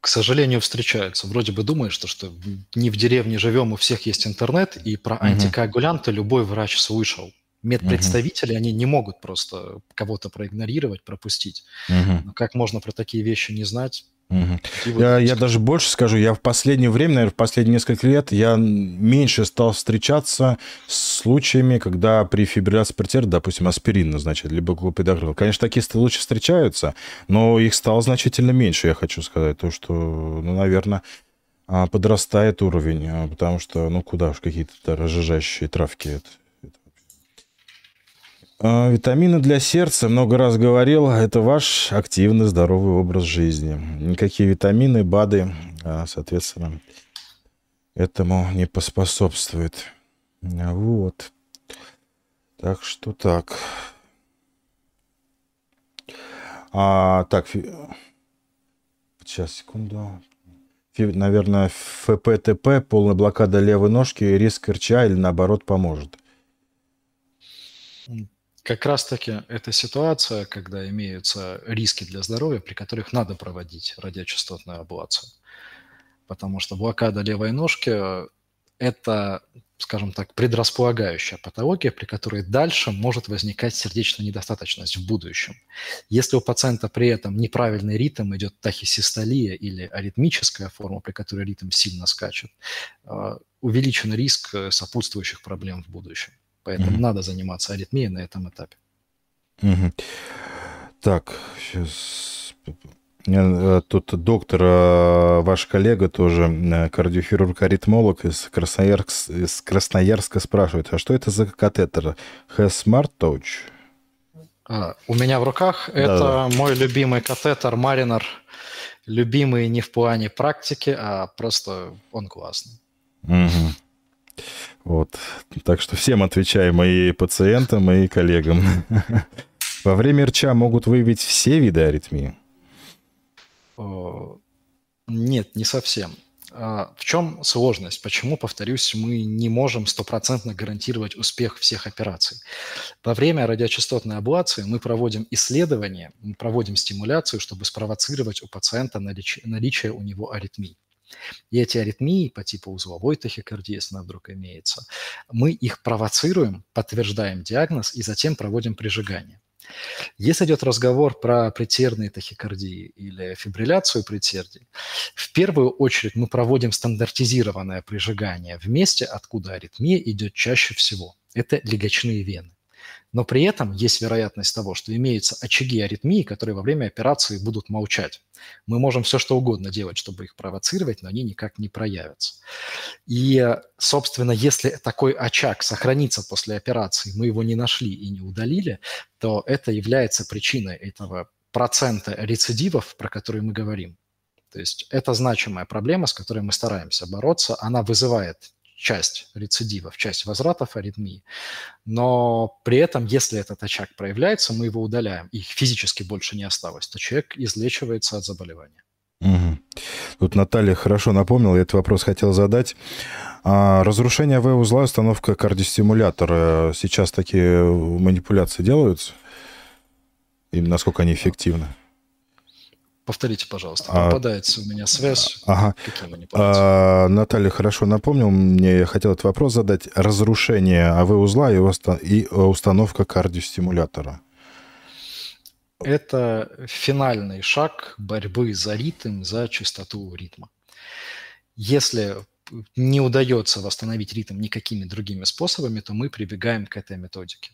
B: К сожалению, встречаются. Вроде бы думаешь, что, что не в деревне живем, у всех есть интернет, и про антикоагулянты любой врач слышал медпредставители, угу. они не могут просто кого-то проигнорировать, пропустить. Угу. Но как можно про такие вещи не знать?
A: Угу. Я, я даже больше скажу, я в последнее время, наверное, в последние несколько лет, я меньше стал встречаться с случаями, когда при фибрилляции предсердия, допустим, аспирин назначают, либо глупидогрел. Конечно, такие случаи встречаются, но их стало значительно меньше, я хочу сказать. То, что, ну, наверное, а, подрастает уровень, а, потому что, ну, куда уж какие-то разжижающие травки это витамины для сердца, много раз говорил, это ваш активный, здоровый образ жизни. Никакие витамины, БАДы, а, соответственно, этому не поспособствуют. Вот. Так что так. А, так, сейчас, секунду. Наверное, ФПТП, полная блокада левой ножки, риск РЧА или наоборот поможет.
B: Как раз-таки эта ситуация, когда имеются риски для здоровья, при которых надо проводить радиочастотную аблацию. Потому что блокада левой ножки – это, скажем так, предрасполагающая патология, при которой дальше может возникать сердечная недостаточность в будущем. Если у пациента при этом неправильный ритм, идет тахисистолия или аритмическая форма, при которой ритм сильно скачет, э, увеличен риск сопутствующих проблем в будущем. Поэтому mm-hmm. надо заниматься аритмией на этом этапе.
A: Mm-hmm. Так, сейчас... Э, тут доктор, э, ваш коллега тоже, э, кардиохирург-аритмолог из Красноярска, из Красноярска спрашивает, а что это за катетер? Has Smart Touch?
B: А, у меня в руках да, это да. мой любимый катетер Mariner. Любимый не в плане практики, а просто он классный.
A: Угу. Вот. Так что всем отвечаем, и пациентам, и коллегам. Во время РЧА могут выявить все виды аритмии?
B: Нет, не совсем. А, в чем сложность? Почему, повторюсь, мы не можем стопроцентно гарантировать успех всех операций? Во время радиочастотной аблации мы проводим исследования, мы проводим стимуляцию, чтобы спровоцировать у пациента наличие, наличие у него аритмий. И эти аритмии по типу узловой тахикардии, если она вдруг имеется, мы их провоцируем, подтверждаем диагноз и затем проводим прижигание. Если идет разговор про предсердные тахикардии или фибрилляцию предсердий, в первую очередь мы проводим стандартизированное прижигание в месте, откуда аритмия идет чаще всего. Это легочные вены. Но при этом есть вероятность того, что имеются очаги аритмии, которые во время операции будут молчать. Мы можем все что угодно делать, чтобы их провоцировать, но они никак не проявятся. И, собственно, если такой очаг сохранится после операции, мы его не нашли и не удалили, то это является причиной этого процента рецидивов, про которые мы говорим. То есть это значимая проблема, с которой мы стараемся бороться. Она вызывает часть рецидивов, часть возвратов аритмии. Но при этом, если этот очаг проявляется, мы его удаляем, их физически больше не осталось, то человек излечивается от заболевания.
A: Угу. Тут Наталья хорошо напомнила, я этот вопрос хотел задать. А, разрушение В-узла, установка кардиостимулятора. Сейчас такие манипуляции делаются? И насколько они эффективны?
B: Повторите, пожалуйста. А, Попадается у меня связь.
A: Ага. Какие? А, Наталья хорошо напомнил мне, я хотел этот вопрос задать. Разрушение АВ-узла и установка кардиостимулятора.
B: Это финальный шаг борьбы за ритм, за частоту ритма. Если не удается восстановить ритм никакими другими способами, то мы прибегаем к этой методике.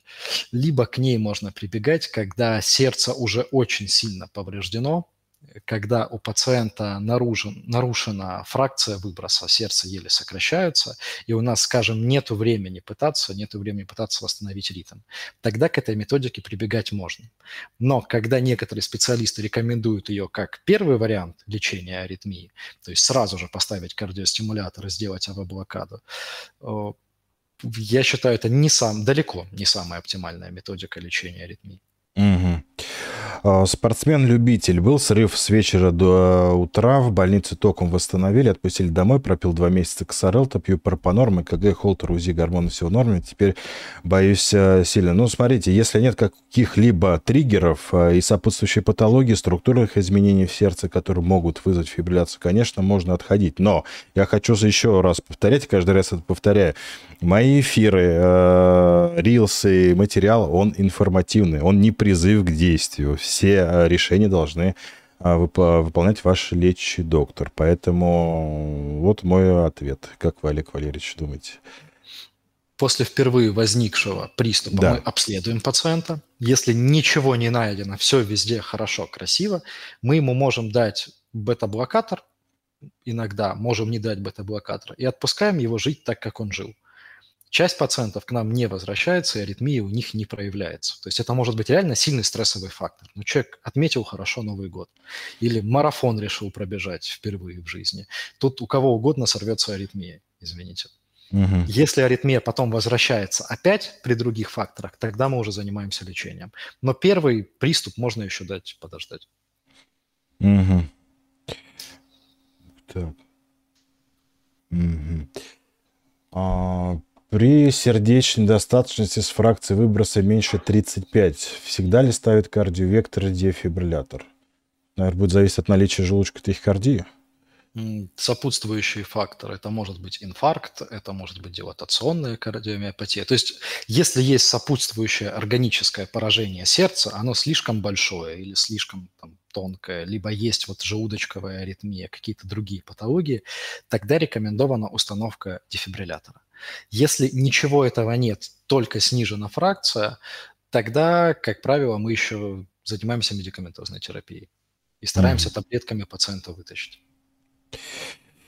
B: Либо к ней можно прибегать, когда сердце уже очень сильно повреждено, когда у пациента наружен, нарушена фракция выброса, сердце еле сокращается, и у нас, скажем, нет времени пытаться, нет времени пытаться восстановить ритм, тогда к этой методике прибегать можно. Но когда некоторые специалисты рекомендуют ее как первый вариант лечения аритмии, то есть сразу же поставить кардиостимулятор и сделать АВ-блокаду, я считаю, это не сам, далеко не самая оптимальная методика лечения аритмии.
A: Угу. Спортсмен-любитель. Был срыв с вечера до утра. В больнице током восстановили, отпустили домой, пропил два месяца ксарелта, пью пропанорм, КГ, холтер, УЗИ, гормоны, все в норме. Теперь боюсь э, сильно. Ну, смотрите, если нет каких-либо триггеров э, и сопутствующей патологии, структурных изменений в сердце, которые могут вызвать фибрилляцию, конечно, можно отходить. Но я хочу еще раз повторять, каждый раз это повторяю. Мои эфиры, э, рилсы, материал, он информативный, он не призыв к действию все э, решения должны э, выполнять ваш лечащий доктор. Поэтому вот мой ответ. Как вы, Олег Валерьевич, думаете?
B: После впервые возникшего приступа да. мы обследуем пациента. Если ничего не найдено, все везде хорошо, красиво, мы ему можем дать бета-блокатор, иногда можем не дать бета-блокатор, и отпускаем его жить так, как он жил. Часть пациентов к нам не возвращается, и аритмия у них не проявляется. То есть это может быть реально сильный стрессовый фактор. Но человек отметил хорошо Новый год. Или марафон решил пробежать впервые в жизни. Тут у кого угодно сорвется аритмия, извините. Угу. Если аритмия потом возвращается опять при других факторах, тогда мы уже занимаемся лечением. Но первый приступ можно еще дать подождать.
A: Угу. Так. Угу. А, при сердечной достаточности с фракцией выброса меньше 35 всегда ли ставят кардиовектор и дефибриллятор? Наверное, будет зависеть от наличия желудочка тахикардии.
B: Сопутствующие факторы. Это может быть инфаркт, это может быть дилатационная кардиомиопатия. То есть, если есть сопутствующее органическое поражение сердца, оно слишком большое или слишком там, тонкое, либо есть вот желудочковая аритмия, какие-то другие патологии, тогда рекомендована установка дефибриллятора. Если ничего этого нет, только снижена фракция, тогда, как правило, мы еще занимаемся медикаментозной терапией и стараемся mm-hmm. таблетками пациента вытащить.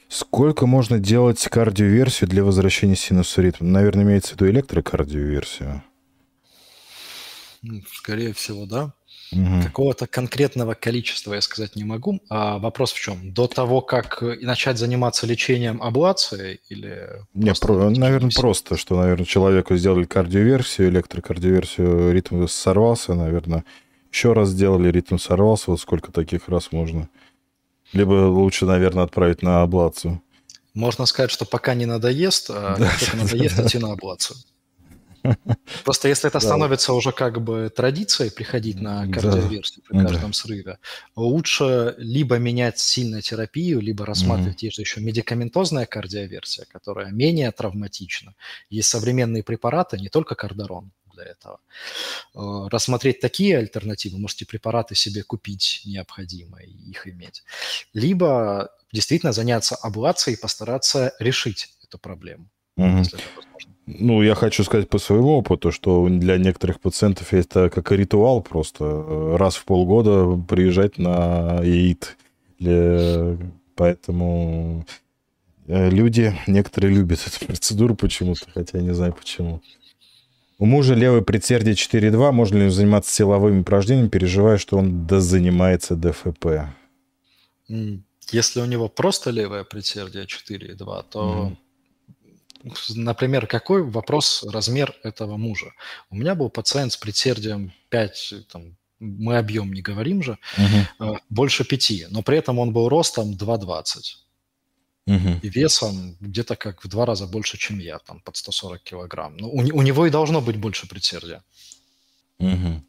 A: Сколько можно делать кардиоверсию для возвращения синуса ритма? Наверное, имеется в виду электрокардиоверсию.
B: Скорее всего, да. Угу. Какого-то конкретного количества я сказать не могу. А вопрос в чем? До того, как начать заниматься лечением аблации или...
A: Не, про, наверное, просто, что, наверное, человеку сделали кардиоверсию, электрокардиоверсию, ритм сорвался, наверное. Еще раз сделали, ритм сорвался. Вот сколько таких раз можно? Либо лучше, наверное, отправить на аблацию.
B: Можно сказать, что пока не надоест, а да, только надоест идти на аблацию. Просто если это становится уже как бы традицией приходить на кардиоверсию при каждом срыве, лучше либо менять сильно терапию, либо рассматривать есть еще медикаментозная кардиоверсия, которая менее травматична. Есть современные препараты, не только кардарон для этого. Э, рассмотреть такие альтернативы, можете препараты себе купить необходимо и их иметь. Либо действительно заняться аблацией и постараться решить эту проблему,
A: угу. если это возможно. Ну, я хочу сказать по своему опыту, что для некоторых пациентов это как ритуал просто. Раз в полгода приезжать на ИИТ. Для... Поэтому э, люди, некоторые любят эту процедуру почему-то, хотя я не знаю почему. У мужа левый предсердие 4.2. Можно ли заниматься силовыми упражнениями, переживая, что он занимается ДФП?
B: Если у него просто левое предсердие 4.2, то mm например, какой вопрос размер этого мужа? У меня был пациент с предсердием 5, там, мы объем не говорим же, угу. больше 5, но при этом он был ростом 2,20. Угу. И весом где-то как в два раза больше, чем я, там под 140 килограмм. Ну, у, у него и должно быть больше предсердия.
A: Угу.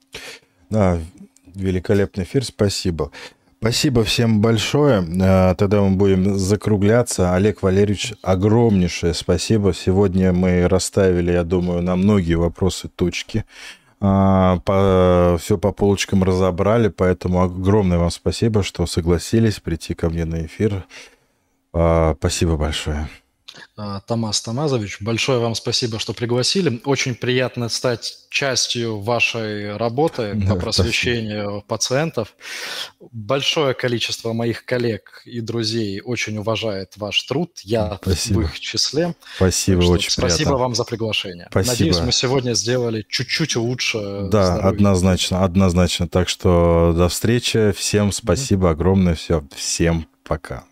A: Да, великолепный эфир, спасибо. Спасибо всем большое. Э, тогда мы будем закругляться. Олег Валерьевич, огромнейшее спасибо. Сегодня мы расставили, я думаю, на многие вопросы точки. А, по, все по полочкам разобрали, поэтому огромное вам спасибо, что согласились прийти ко мне на эфир. А, спасибо большое.
B: А, Тамас Тамазович. Большое вам спасибо, что пригласили. Очень приятно стать частью вашей работы да, по просвещению спасибо. пациентов. Большое количество моих коллег и друзей очень уважает ваш труд. Я спасибо. в их числе.
A: Спасибо, очень
B: Спасибо
A: приятно.
B: вам за приглашение.
A: Спасибо.
B: Надеюсь, мы сегодня сделали чуть-чуть лучше.
A: Да, здоровье. однозначно, однозначно. Так что до встречи. Всем спасибо mm-hmm. огромное. Все, всем пока.